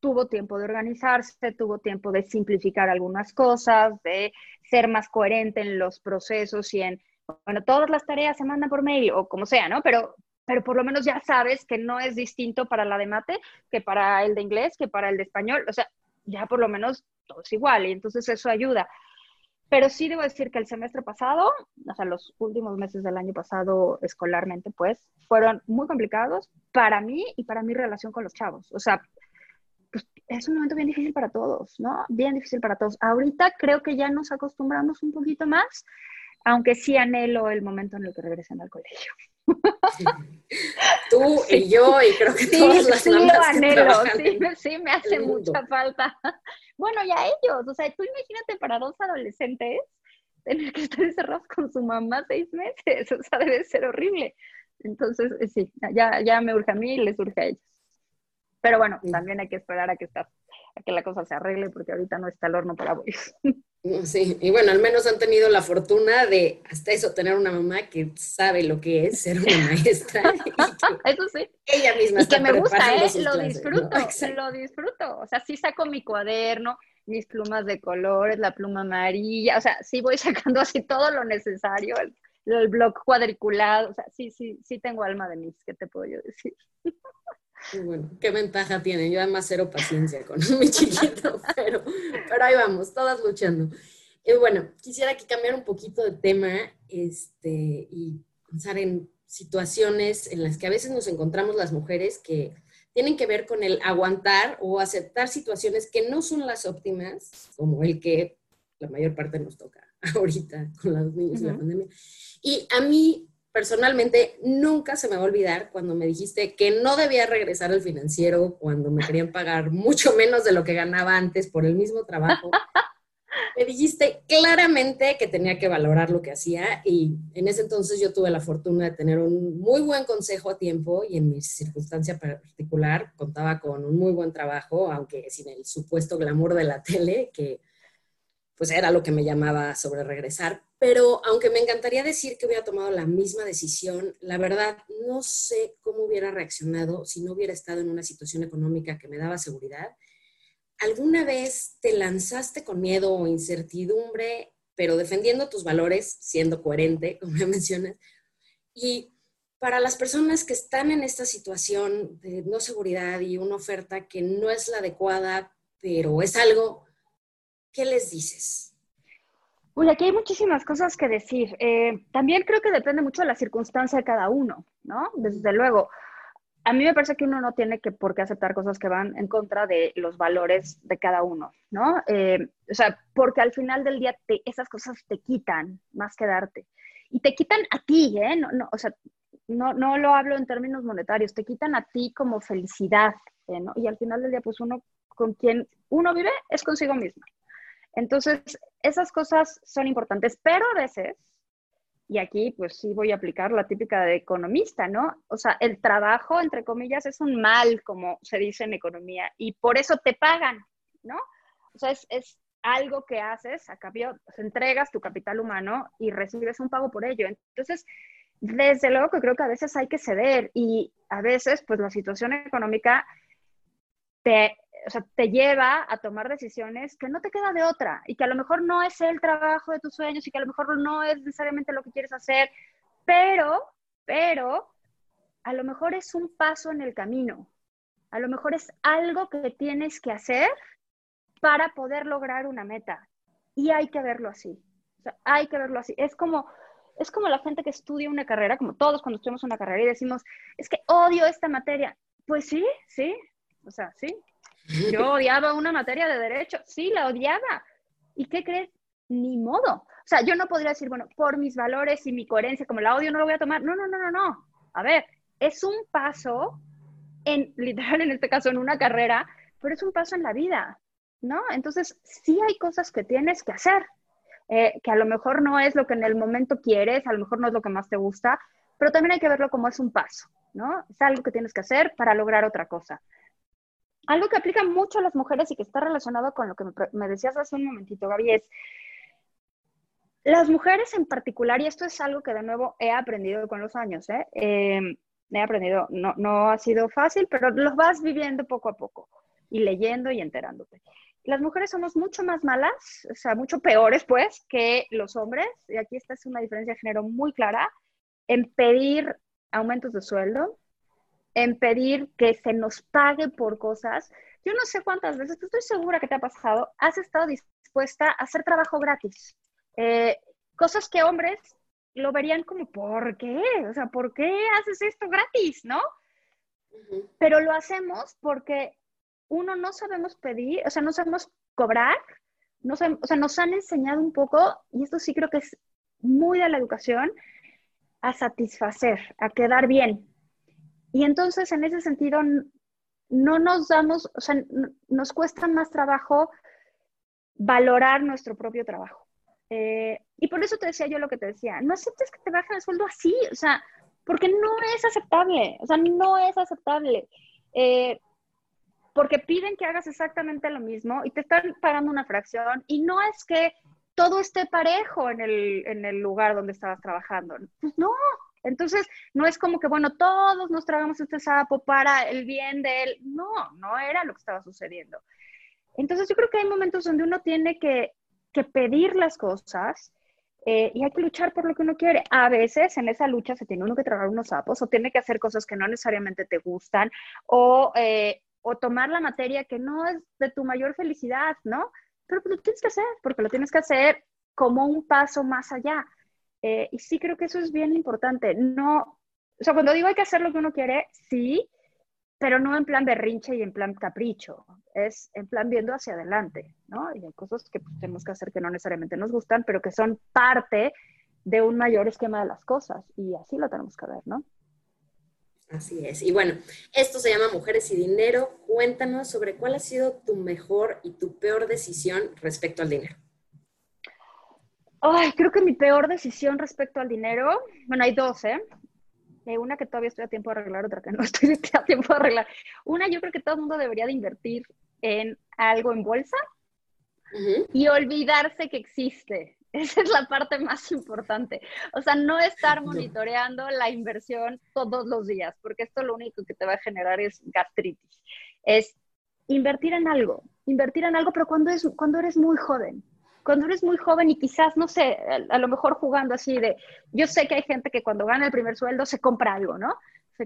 Speaker 1: tuvo tiempo de organizarse, tuvo tiempo de simplificar algunas cosas, de ser más coherente en los procesos y en, bueno, todas las tareas se mandan por mail o como sea, ¿no? Pero, pero por lo menos ya sabes que no es distinto para la de mate que para el de inglés, que para el de español. O sea, ya por lo menos todo es igual y entonces eso ayuda. Pero sí debo decir que el semestre pasado, o sea, los últimos meses del año pasado escolarmente, pues, fueron muy complicados para mí y para mi relación con los chavos. O sea, pues, es un momento bien difícil para todos, ¿no? Bien difícil para todos. Ahorita creo que ya nos acostumbramos un poquito más, aunque sí anhelo el momento en el que regresen al colegio. [LAUGHS]
Speaker 3: Tú y yo, y creo que todas las
Speaker 1: sí, anhelo, sí, sí, me hace mucha falta. [LAUGHS] Bueno, y a ellos, o sea, tú imagínate para dos adolescentes tener que estar encerrados con su mamá seis meses, [LAUGHS] o sea, debe ser horrible. Entonces, eh, sí, ya, ya me urge a mí y les urge a ellos. Pero bueno, también hay que esperar a que, está, a que la cosa se arregle, porque ahorita no está el horno para boys. [LAUGHS]
Speaker 3: Sí, y bueno, al menos han tenido la fortuna de hasta eso tener una mamá que sabe lo que es ser una [LAUGHS] maestra. [LAUGHS]
Speaker 1: eso sí.
Speaker 3: Ella misma
Speaker 1: y que me gusta, ¿eh? Lo disfruto, lo disfruto. O sea, sí saco mi cuaderno, mis plumas de colores, la pluma amarilla, o sea, sí voy sacando así todo lo necesario, el, el blog cuadriculado, o sea, sí, sí, sí tengo alma de mis, ¿qué te puedo yo decir?
Speaker 3: Bueno, qué ventaja tienen. Yo además cero paciencia con [LAUGHS] mi chiquito, pero, pero ahí vamos, todas luchando. Y bueno, quisiera que cambiar un poquito de tema este, y pensar en situaciones en las que a veces nos encontramos las mujeres que tienen que ver con el aguantar o aceptar situaciones que no son las óptimas, como el que la mayor parte nos toca [LAUGHS] ahorita con los niños y la pandemia. Y a mí personalmente nunca se me va a olvidar cuando me dijiste que no debía regresar al financiero cuando me querían pagar [LAUGHS] mucho menos de lo que ganaba antes por el mismo trabajo. [LAUGHS] me dijiste claramente que tenía que valorar lo que hacía y en ese entonces yo tuve la fortuna de tener un muy buen consejo a tiempo y en mi circunstancia particular contaba con un muy buen trabajo, aunque sin el supuesto glamour de la tele, que pues era lo que me llamaba sobre regresar. Pero aunque me encantaría decir que hubiera tomado la misma decisión, la verdad no sé cómo hubiera reaccionado si no hubiera estado en una situación económica que me daba seguridad. ¿Alguna vez te lanzaste con miedo o incertidumbre, pero defendiendo tus valores, siendo coherente, [LAUGHS] como me mencionas? Y para las personas que están en esta situación de no seguridad y una oferta que no es la adecuada, pero es algo ¿qué les dices?
Speaker 1: Uy, aquí hay muchísimas cosas que decir. Eh, también creo que depende mucho de la circunstancia de cada uno, ¿no? Desde luego. A mí me parece que uno no tiene que por qué aceptar cosas que van en contra de los valores de cada uno, ¿no? Eh, o sea, porque al final del día esas cosas te quitan más que darte. Y te quitan a ti, ¿eh? No, no, o sea, no, no lo hablo en términos monetarios, te quitan a ti como felicidad, ¿eh? ¿no? Y al final del día, pues uno con quien uno vive es consigo mismo. Entonces, esas cosas son importantes, pero a veces, y aquí pues sí voy a aplicar la típica de economista, ¿no? O sea, el trabajo, entre comillas, es un mal, como se dice en economía, y por eso te pagan, ¿no? O sea, es, algo que haces, a cambio, entregas tu capital humano y recibes un pago por ello. Entonces, desde luego que creo que a veces hay que ceder y a veces, pues la situación económica te, te lleva a tomar decisiones que no te queda de otra y que a lo mejor no es el trabajo de tus sueños y que a lo mejor no es necesariamente lo que quieres hacer, pero, pero, a lo mejor es un paso en el camino. A lo mejor es algo que tienes que hacer para poder lograr una meta. Y hay que verlo así. hay que verlo así. Es como, es como la gente que estudia una carrera, como todos cuando estudiamos una carrera y decimos, es que odio esta materia. Pues sí, sí, o sea, sí. Yo odiaba una materia de derecho, sí, la odiaba. ¿Y qué crees? Ni modo. O sea, yo no podría decir, bueno, por mis valores y mi coherencia, como la odio, no lo voy a tomar. No, no, no, no, no. A ver, es un paso, en, [LAUGHS] literal en este caso, en una carrera, pero es un paso en la vida, ¿no? Entonces, sí hay cosas que tienes que hacer. Eh, que a lo mejor no es lo que en el momento quieres, a lo mejor no es lo que más te gusta, pero también hay que verlo como es un paso, ¿no? Es algo que tienes que hacer para lograr otra cosa. Algo que aplica mucho a las mujeres y que está relacionado con lo que me, decías hace un momentito, Gaby, es las mujeres en particular, y esto es algo que de nuevo he aprendido con los años, ¿eh? Em, he aprendido, no, no ha sido fácil, pero lo vas viviendo poco a poco y leyendo y enterándote las mujeres somos mucho más malas, o sea, mucho peores, pues, que los hombres, y aquí esta es una diferencia de género muy clara, en pedir aumentos de sueldo, en pedir que se nos pague por cosas. Yo no sé cuántas veces, pero estoy segura que te ha pasado, has estado dispuesta a hacer trabajo gratis. Eh, cosas que hombres lo verían como, ¿por qué? O sea, ¿por qué haces esto gratis, no? Pero lo hacemos porque uno, no sabemos pedir, o sea, no sabemos cobrar, no o sea, nos han enseñado un poco, y esto sí creo que es muy de la educación, a satisfacer, a quedar bien. Y entonces, en ese sentido, no nos damos, o sea, nos cuesta más trabajo valorar nuestro propio trabajo. Eh, y por eso te decía yo lo que te decía, no aceptes que te bajen el sueldo así, o sea, porque no es aceptable, o sea, no es aceptable. Eh, porque piden que hagas exactamente lo mismo y te están pagando una fracción y no es que todo esté parejo en el, en el lugar donde estabas trabajando. Pues no. Entonces, no es como que, bueno, todos nos tragamos este sapo para el bien de él. No, no era lo que estaba sucediendo. Entonces, yo creo que hay momentos donde uno tiene que, que pedir las cosas eh, y hay que luchar por lo que uno quiere. A veces en esa lucha se tiene uno que tragar unos sapos o tiene que hacer cosas que no necesariamente te gustan o eh, o tomar la materia que no es de tu mayor felicidad, ¿no? Pero pues lo tienes que hacer, porque lo tienes que hacer como un paso más allá. Eh, y sí creo que eso es bien importante. No, o sea, cuando digo hay que hacer lo que uno quiere, sí, pero no en plan berrinche y en plan capricho. Es en plan viendo hacia adelante, ¿no? Y hay cosas que pues, tenemos que hacer que no necesariamente nos gustan, pero que son parte de un mayor esquema de las cosas. Y así lo tenemos que ver, ¿no?
Speaker 3: Así es. Y bueno, esto se llama Mujeres y Dinero. Cuéntanos sobre cuál ha sido tu mejor y tu peor decisión respecto al dinero.
Speaker 1: Ay, creo que mi peor decisión respecto al dinero, bueno, hay dos, ¿eh? Hay una que todavía estoy a tiempo de arreglar, otra que no [LAUGHS] estoy a tiempo de arreglar. Una, yo creo que todo el mundo debería de invertir en algo en bolsa y olvidarse que existe. [LAUGHS] Esa es la parte más importante. O sea, no estar [LAUGHS] monitoreando la inversión todos los días, porque esto lo único que te va a generar es gastritis. Es invertir en algo, invertir en algo, pero cuando, es, cuando eres muy joven. Cuando eres muy joven y quizás, no sé, a, lo mejor jugando así de, yo sé que hay gente que cuando gana el primer sueldo se compra algo, ¿no?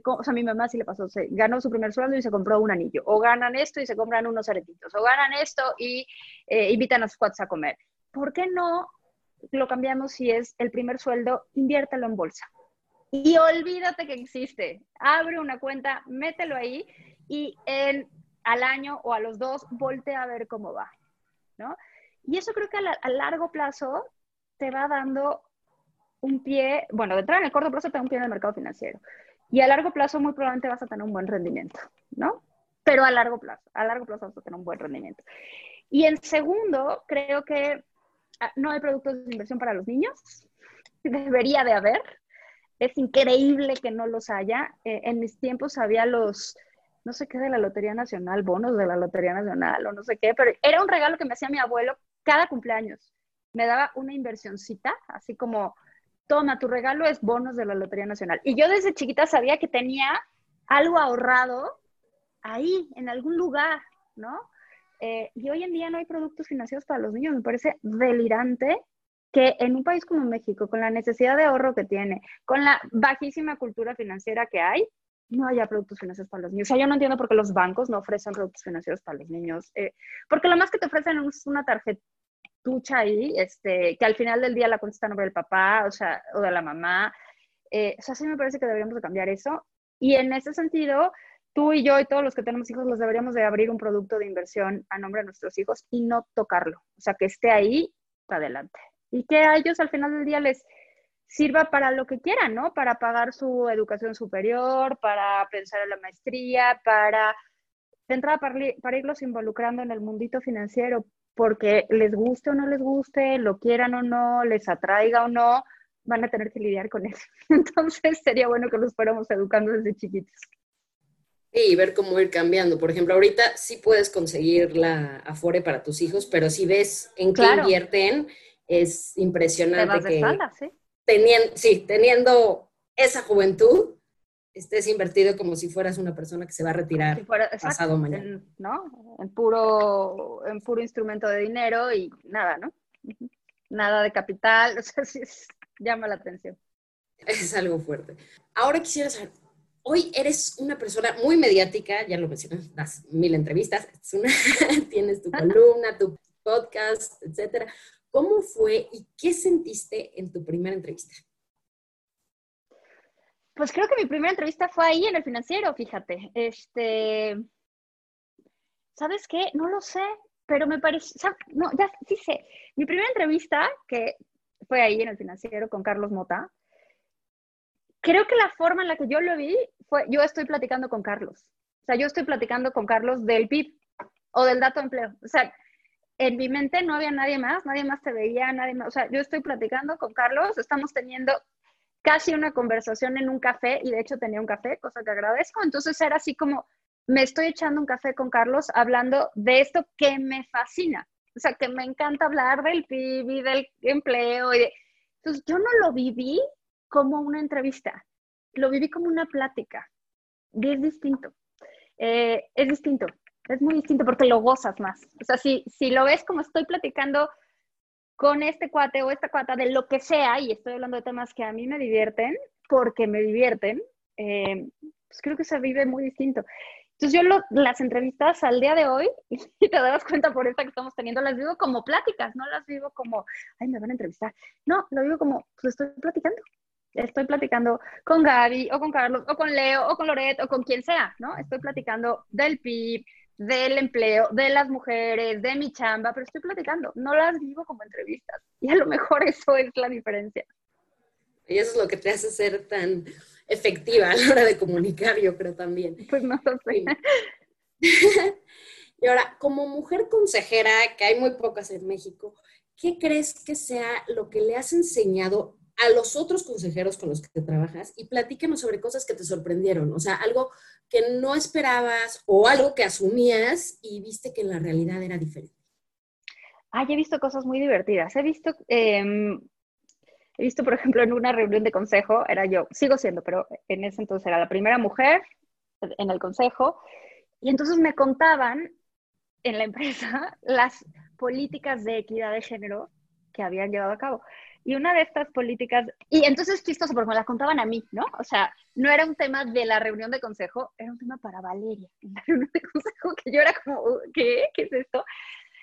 Speaker 1: o sea, a mi mamá sí le pasó, se ganó su primer sueldo y se compró un anillo, o ganan esto y se compran unos aretitos, o ganan esto y eh, invitan a sus cuates a comer. ¿Por qué no lo cambiamos si es el primer sueldo, inviértelo en bolsa. Y olvídate que existe. Abre una cuenta, mételo ahí y en, al año o a los dos voltea a ver cómo va. ¿no? Y eso creo que a, largo plazo te va dando un pie, bueno, de entrada en el corto plazo te da un pie en el mercado financiero. Y a largo plazo muy probablemente vas a tener un buen rendimiento, ¿no? Pero a largo plazo, a largo plazo vas a tener un buen rendimiento. Y en segundo, creo que ah, no hay productos de inversión para los niños. [LAUGHS] Debería de haber. Es increíble que no los haya. Eh, en mis tiempos había los, no sé qué de la Lotería Nacional, bonos de la Lotería Nacional o no sé qué, pero era un regalo que me hacía mi abuelo cada cumpleaños. Me daba una inversioncita, así como, toma, tu regalo es bonos de la Lotería Nacional. Y yo desde chiquita sabía que tenía algo ahorrado ahí, en algún lugar, ¿no? Eh, y hoy en día no hay productos financieros para los niños. Me parece delirante que en un país como México, con la necesidad de ahorro que tiene, con la bajísima cultura financiera que hay, no haya productos financieros para los niños. O sea, yo no entiendo por qué los bancos no ofrecen productos financieros para los niños. Eh, porque lo más que te ofrecen es una tarjetucha ahí, este, que al final del día la contesta a nombre del papá, o sea, o de la mamá. Eh, o sea, sí me parece que deberíamos de cambiar eso. Y en ese sentido, tú y yo y todos los que tenemos hijos los deberíamos de abrir un producto de inversión a nombre de nuestros hijos y no tocarlo. O sea, que esté ahí para adelante. Y que a ellos al final del día les sirva para lo que quieran, ¿no? Para pagar su educación superior, para pensar en la maestría, para de entrada para, para irlos involucrando en el mundito financiero, porque les guste o no les guste, lo quieran o no, les atraiga o no, van a tener que lidiar con eso. [LAUGHS] Entonces sería bueno que los fuéramos educando desde chiquitos.
Speaker 3: y ver cómo ir cambiando. Por ejemplo, ahorita sí puedes conseguir la Afore para tus hijos, pero si ves en qué invierten, es impresionante que, ¿sí? teniendo, sí, teniendo esa juventud, estés invertido como si fueras una persona que se va a retirar pasado mañana.
Speaker 1: En, ¿No? En puro, en puro instrumento de dinero y nada, ¿no? Nada de capital, [LAUGHS] o sea, sí llama la atención.
Speaker 3: Es algo fuerte. Ahora quisiera saber, hoy eres una persona muy mediática, ya lo mencionas, das mil entrevistas, [LAUGHS] tienes tu columna, tu podcast, etcétera. ¿Cómo fue y qué sentiste en tu primera entrevista?
Speaker 1: Pues creo que mi primera entrevista fue ahí en el financiero, fíjate. Este, ¿sabes qué? No lo sé, pero me parece, no, ya sí sé. Mi primera entrevista, que fue ahí en el financiero con Carlos Mota, creo que la forma en la que yo lo vi fue, yo estoy platicando con Carlos. O sea, yo estoy platicando con Carlos del PIB o del dato de empleo. O sea, en mi mente no había nadie más, nadie más te veía, nadie más, o sea, yo estoy platicando con Carlos, estamos teniendo casi una conversación en un café y de hecho tenía un café, cosa que agradezco, entonces era así como, me estoy echando un café con Carlos hablando de esto que me fascina, o sea, que me encanta hablar del PIB y del empleo. Entonces, yo no lo viví como una entrevista, lo viví como una plática. Y es distinto. Eh, es distinto es muy distinto porque lo gozas más. O sea, si, si lo ves como estoy platicando con este cuate o esta cuata de lo que sea, y estoy hablando de temas que a mí me divierten, porque me divierten, eh, pues creo que se vive muy distinto. Entonces yo las entrevistas al día de hoy, [LAUGHS] y te das cuenta por esta que estamos teniendo, las vivo como pláticas, no las vivo como, ay, me van a entrevistar. No, lo vivo como, pues estoy platicando. Estoy platicando con Gaby, o con Carlos, o con Leo, o con Loret, o con quien sea, ¿no? Estoy platicando del PIB, del empleo, de las mujeres, de mi chamba, pero estoy platicando, no las vivo como entrevistas. Y a lo mejor eso es la diferencia.
Speaker 3: Y eso es lo que te hace ser tan efectiva a la hora de comunicar, yo creo también.
Speaker 1: Pues no lo sé.
Speaker 3: y ahora, como mujer consejera, que hay muy pocas en México, ¿qué crees que sea lo que le has enseñado a los otros consejeros con los que trabajas y platíquenos sobre cosas que te sorprendieron, o sea, algo que no esperabas o algo que asumías y viste que en la realidad era diferente.
Speaker 1: Ah, he visto cosas muy divertidas. He visto, em, he visto, por ejemplo, en una reunión de consejo, era yo, sigo siendo, pero en ese entonces era la primera mujer en el consejo, y entonces me contaban en la empresa [LAUGHS] las políticas de equidad de género que habían llevado a cabo. Y una de estas políticas, y entonces chistoso porque me la contaban a mí, ¿no? O sea, no era un tema de la reunión de consejo, era un tema para Valeria, [LAUGHS] la reunión de consejo, que yo era como, ¿qué? ¿Qué es esto?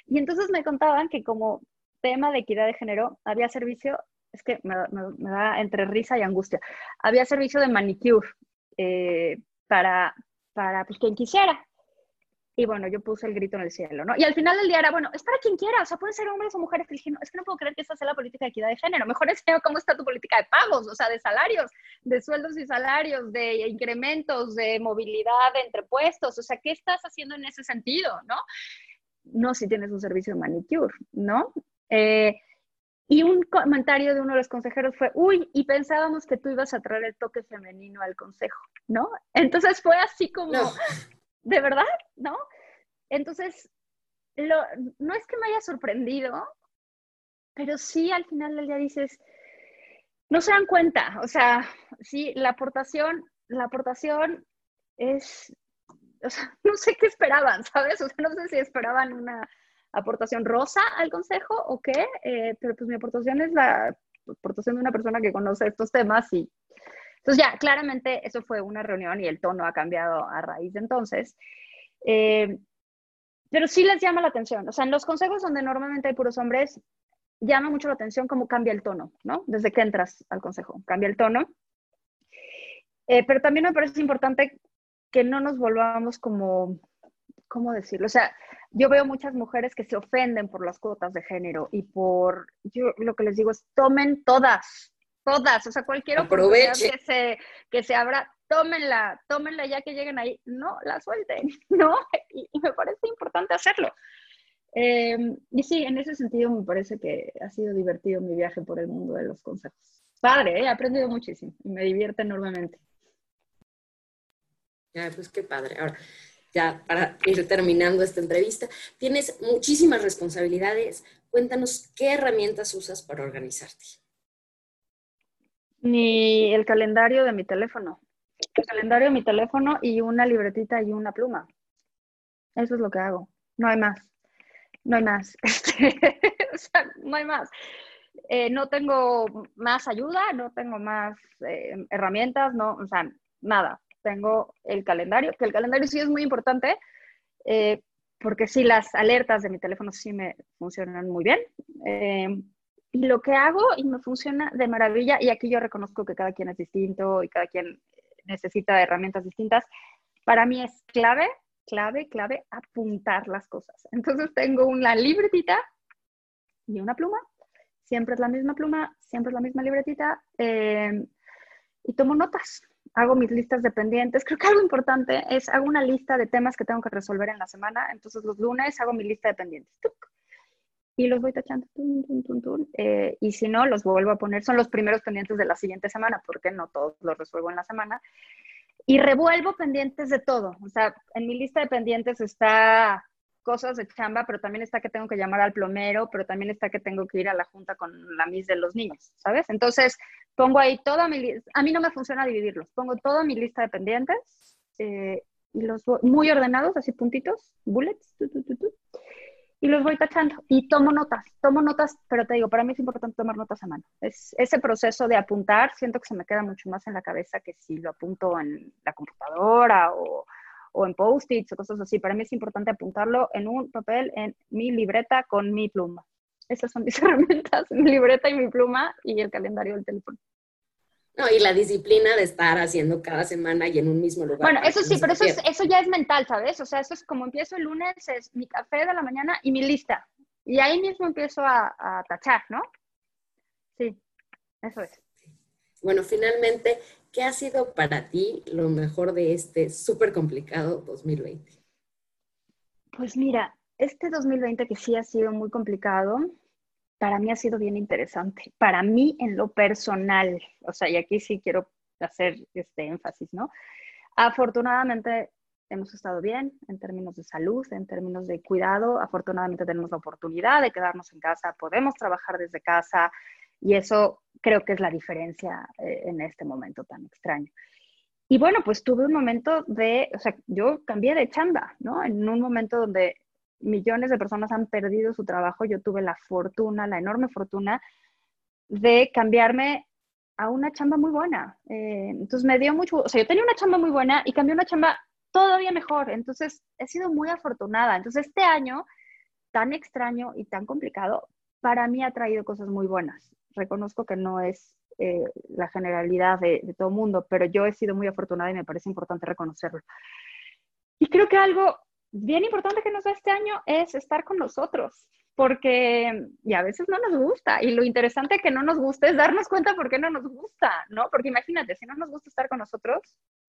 Speaker 1: Y entonces me contaban que como tema de equidad de género había servicio, es que me, da entre risa y angustia, había servicio de manicure eh, para, para pues, quien quisiera. Y bueno, yo puse el grito en el cielo, ¿no? Y al final del día era, bueno, es para quien quiera, o sea, pueden ser hombres o mujeres. Dije, no, es que no puedo creer que esta sea la política de equidad de género. Mejor [LAUGHS] es cómo está tu política de pagos, o sea, de salarios, de sueldos y salarios, de incrementos, de movilidad entre puestos. O sea, ¿qué estás haciendo en ese sentido, no? no si tienes un servicio de manicure, ¿no? Eh, y un comentario de uno de los consejeros fue, uy, y pensábamos que tú ibas a traer el toque femenino al consejo, ¿no? Entonces fue así como, ¿de verdad? ¿No? Entonces, no es que me haya sorprendido, pero sí al final del dices, no se dan cuenta, o sea, sí, la aportación, la aportación es, o sea, [LAUGHS] no sé qué esperaban, ¿sabes? O sea, no sé si esperaban una aportación rosa al consejo o qué, eh, pero pues mi aportación es la aportación de una persona que conoce estos temas y entonces ya, claramente eso fue una reunión y el tono ha cambiado a raíz de entonces. Eh, pero sí les llama la atención, o sea, en los consejos donde normalmente hay puros hombres, llama mucho la atención cómo cambia el tono, ¿no? Desde que entras al consejo, cambia el tono. Eh, pero también me parece importante que no nos volvamos como, ¿cómo decirlo? O sea, yo veo muchas mujeres que se ofenden por las cuotas de género y por, yo lo que les digo es, tomen todas, todas, o sea, cualquier oportunidad que se, que se abra, tómenla, tómenla ya que lleguen ahí, no la suelten, [LAUGHS] ¿no? Y, me parece importante hacerlo. Em, y sí, en ese sentido me parece que ha sido divertido mi viaje por el mundo de los consejos. Padre, ¿eh? he aprendido muchísimo y me divierte enormemente.
Speaker 3: Ya, pues qué padre. Ahora, ya para ir terminando esta entrevista, tienes muchísimas responsabilidades. Cuéntanos qué herramientas usas para organizarte.
Speaker 1: Ni el calendario de mi teléfono. El calendario de mi teléfono y una libretita y una pluma. Eso es lo que hago. No hay más. No hay más. [LAUGHS] sea, no hay más. Eh, no tengo más ayuda, no tengo más eh, herramientas, no, o sea, nada tengo el calendario, que el calendario sí es muy importante, eh, porque sí las alertas de mi teléfono sí me funcionan muy bien. Y lo que hago y me funciona de maravilla, y aquí yo reconozco que cada quien es distinto y cada quien necesita herramientas distintas, para mí es clave, clave, clave apuntar las cosas. Entonces tengo una libretita y una pluma, siempre es la misma pluma, siempre es la misma libretita, eh, y tomo notas hago mis listas de pendientes. Creo que algo importante es, hago una lista de temas que tengo que resolver en la semana. Entonces los lunes hago mi lista de pendientes. Y los voy tachando. Eh, y si no, los vuelvo a poner. Son los primeros pendientes de la siguiente semana, porque no todos los resuelvo en la semana. Y revuelvo pendientes de todo. O sea, en mi lista de pendientes está cosas de chamba, pero también está que tengo que llamar al plomero, pero también está que tengo que ir a la junta con la mis de los niños, ¿sabes? Entonces, pongo ahí toda mi lista, a mí no me funciona dividirlos, pongo toda mi lista de pendientes eh, y los muy ordenados, así puntitos, bullets, y los voy tachando y tomo notas, tomo notas, pero te digo, para mí es importante tomar notas a mano. Es, ese proceso de apuntar, siento que se me queda mucho más en la cabeza que si lo apunto en la computadora o o en post-its o cosas así. Para mí es importante apuntarlo en un papel, en mi libreta con mi pluma. Esas son mis [LAUGHS] herramientas, mi libreta y mi pluma y el calendario del teléfono.
Speaker 3: No, y la disciplina de estar haciendo cada semana y en un mismo lugar.
Speaker 1: Bueno, eso sí, pero eso, eso ya es mental, ¿sabes? O sea, eso es como empiezo el lunes, es mi café de la mañana y mi lista. Y ahí mismo empiezo a, a tachar, ¿no? Sí, eso es.
Speaker 3: Bueno, finalmente, ¿qué ha sido para ti lo mejor de este súper complicado 2020?
Speaker 1: Pues mira, este 2020 que sí ha sido muy complicado, para mí ha sido bien interesante. Para mí en lo personal, o sea, y aquí sí quiero hacer este énfasis, ¿no? Afortunadamente hemos estado bien en términos de salud, en términos de cuidado. Afortunadamente tenemos la oportunidad de quedarnos en casa, podemos trabajar desde casa, y eso creo que es la diferencia eh, en este momento tan extraño. Y bueno, pues tuve un momento de, o sea, yo cambié de chamba, ¿no? En un momento donde millones de personas han perdido su trabajo, yo tuve la fortuna, la enorme fortuna de cambiarme a una chamba muy buena. Eh, entonces me dio mucho, o sea, yo tenía una chamba muy buena y cambié una chamba todavía mejor. Entonces he sido muy afortunada. Entonces este año tan extraño y tan complicado, para mí ha traído cosas muy buenas reconozco que no es eh, la generalidad de, todo el mundo, pero yo he sido muy afortunada y me parece importante reconocerlo. Y creo que algo bien importante que nos da este año es estar con nosotros, porque y a veces no nos gusta, y lo interesante que no nos gusta es darnos cuenta por qué no nos gusta, ¿no? Porque imagínate, si no nos gusta estar con nosotros,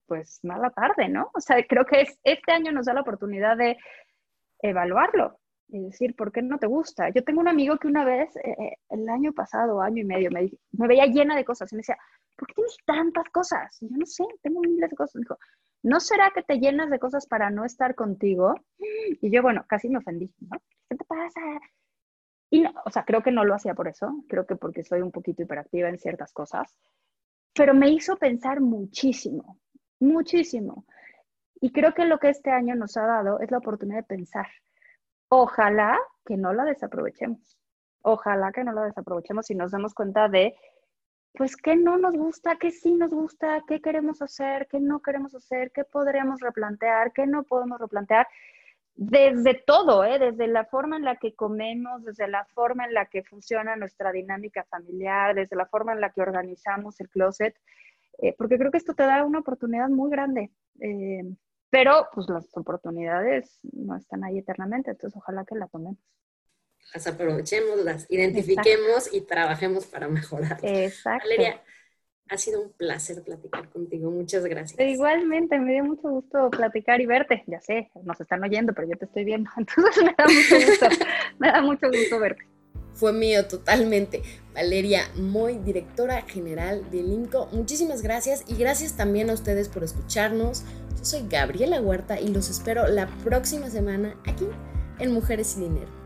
Speaker 1: pues mala tarde, ¿no? O sea, creo que es, este año nos da la oportunidad de evaluarlo, y decir, ¿por qué no te gusta? Yo tengo un amigo que una vez, eh, eh, el año pasado, año y medio, me, me, veía llena de cosas y me decía, ¿por qué tienes tantas cosas? Y yo no sé, tengo miles de cosas. Me dijo, ¿no será que te llenas de cosas para no estar contigo? Y yo, bueno, casi me ofendí, ¿no? ¿Qué te pasa? Y no, o sea, creo que no lo hacía por eso, creo que porque soy un poquito hiperactiva en ciertas cosas, pero me hizo pensar muchísimo, muchísimo. Y creo que lo que este año nos ha dado es la oportunidad de pensar. Ojalá que no la desaprovechemos. Ojalá que no la desaprovechemos y nos demos cuenta de, pues, qué no nos gusta, qué sí nos gusta, qué queremos hacer, qué no queremos hacer, qué podríamos replantear, qué no podemos replantear. Desde todo, ¿eh? desde la forma en la que comemos, desde la forma en la que funciona nuestra dinámica familiar, desde la forma en la que organizamos el closet, eh, porque creo que esto te da una oportunidad muy grande. Eh, pero pues las oportunidades no están ahí eternamente, entonces ojalá que la tomemos.
Speaker 3: Las aprovechemos, las identifiquemos y trabajemos para mejorar.
Speaker 1: Exacto.
Speaker 3: Valeria, ha sido un placer platicar contigo. Muchas gracias.
Speaker 1: Igualmente, me dio mucho gusto platicar y verte. Ya sé, nos están oyendo, pero yo te estoy viendo. [LAUGHS] Entonces me da mucho gusto, me da mucho gusto verte
Speaker 3: fue mío totalmente. Valeria Moy, directora general del INCO, muchísimas gracias y gracias también a ustedes por escucharnos. Yo soy Gabriela Huerta y los espero la próxima semana aquí en Mujeres y Dinero.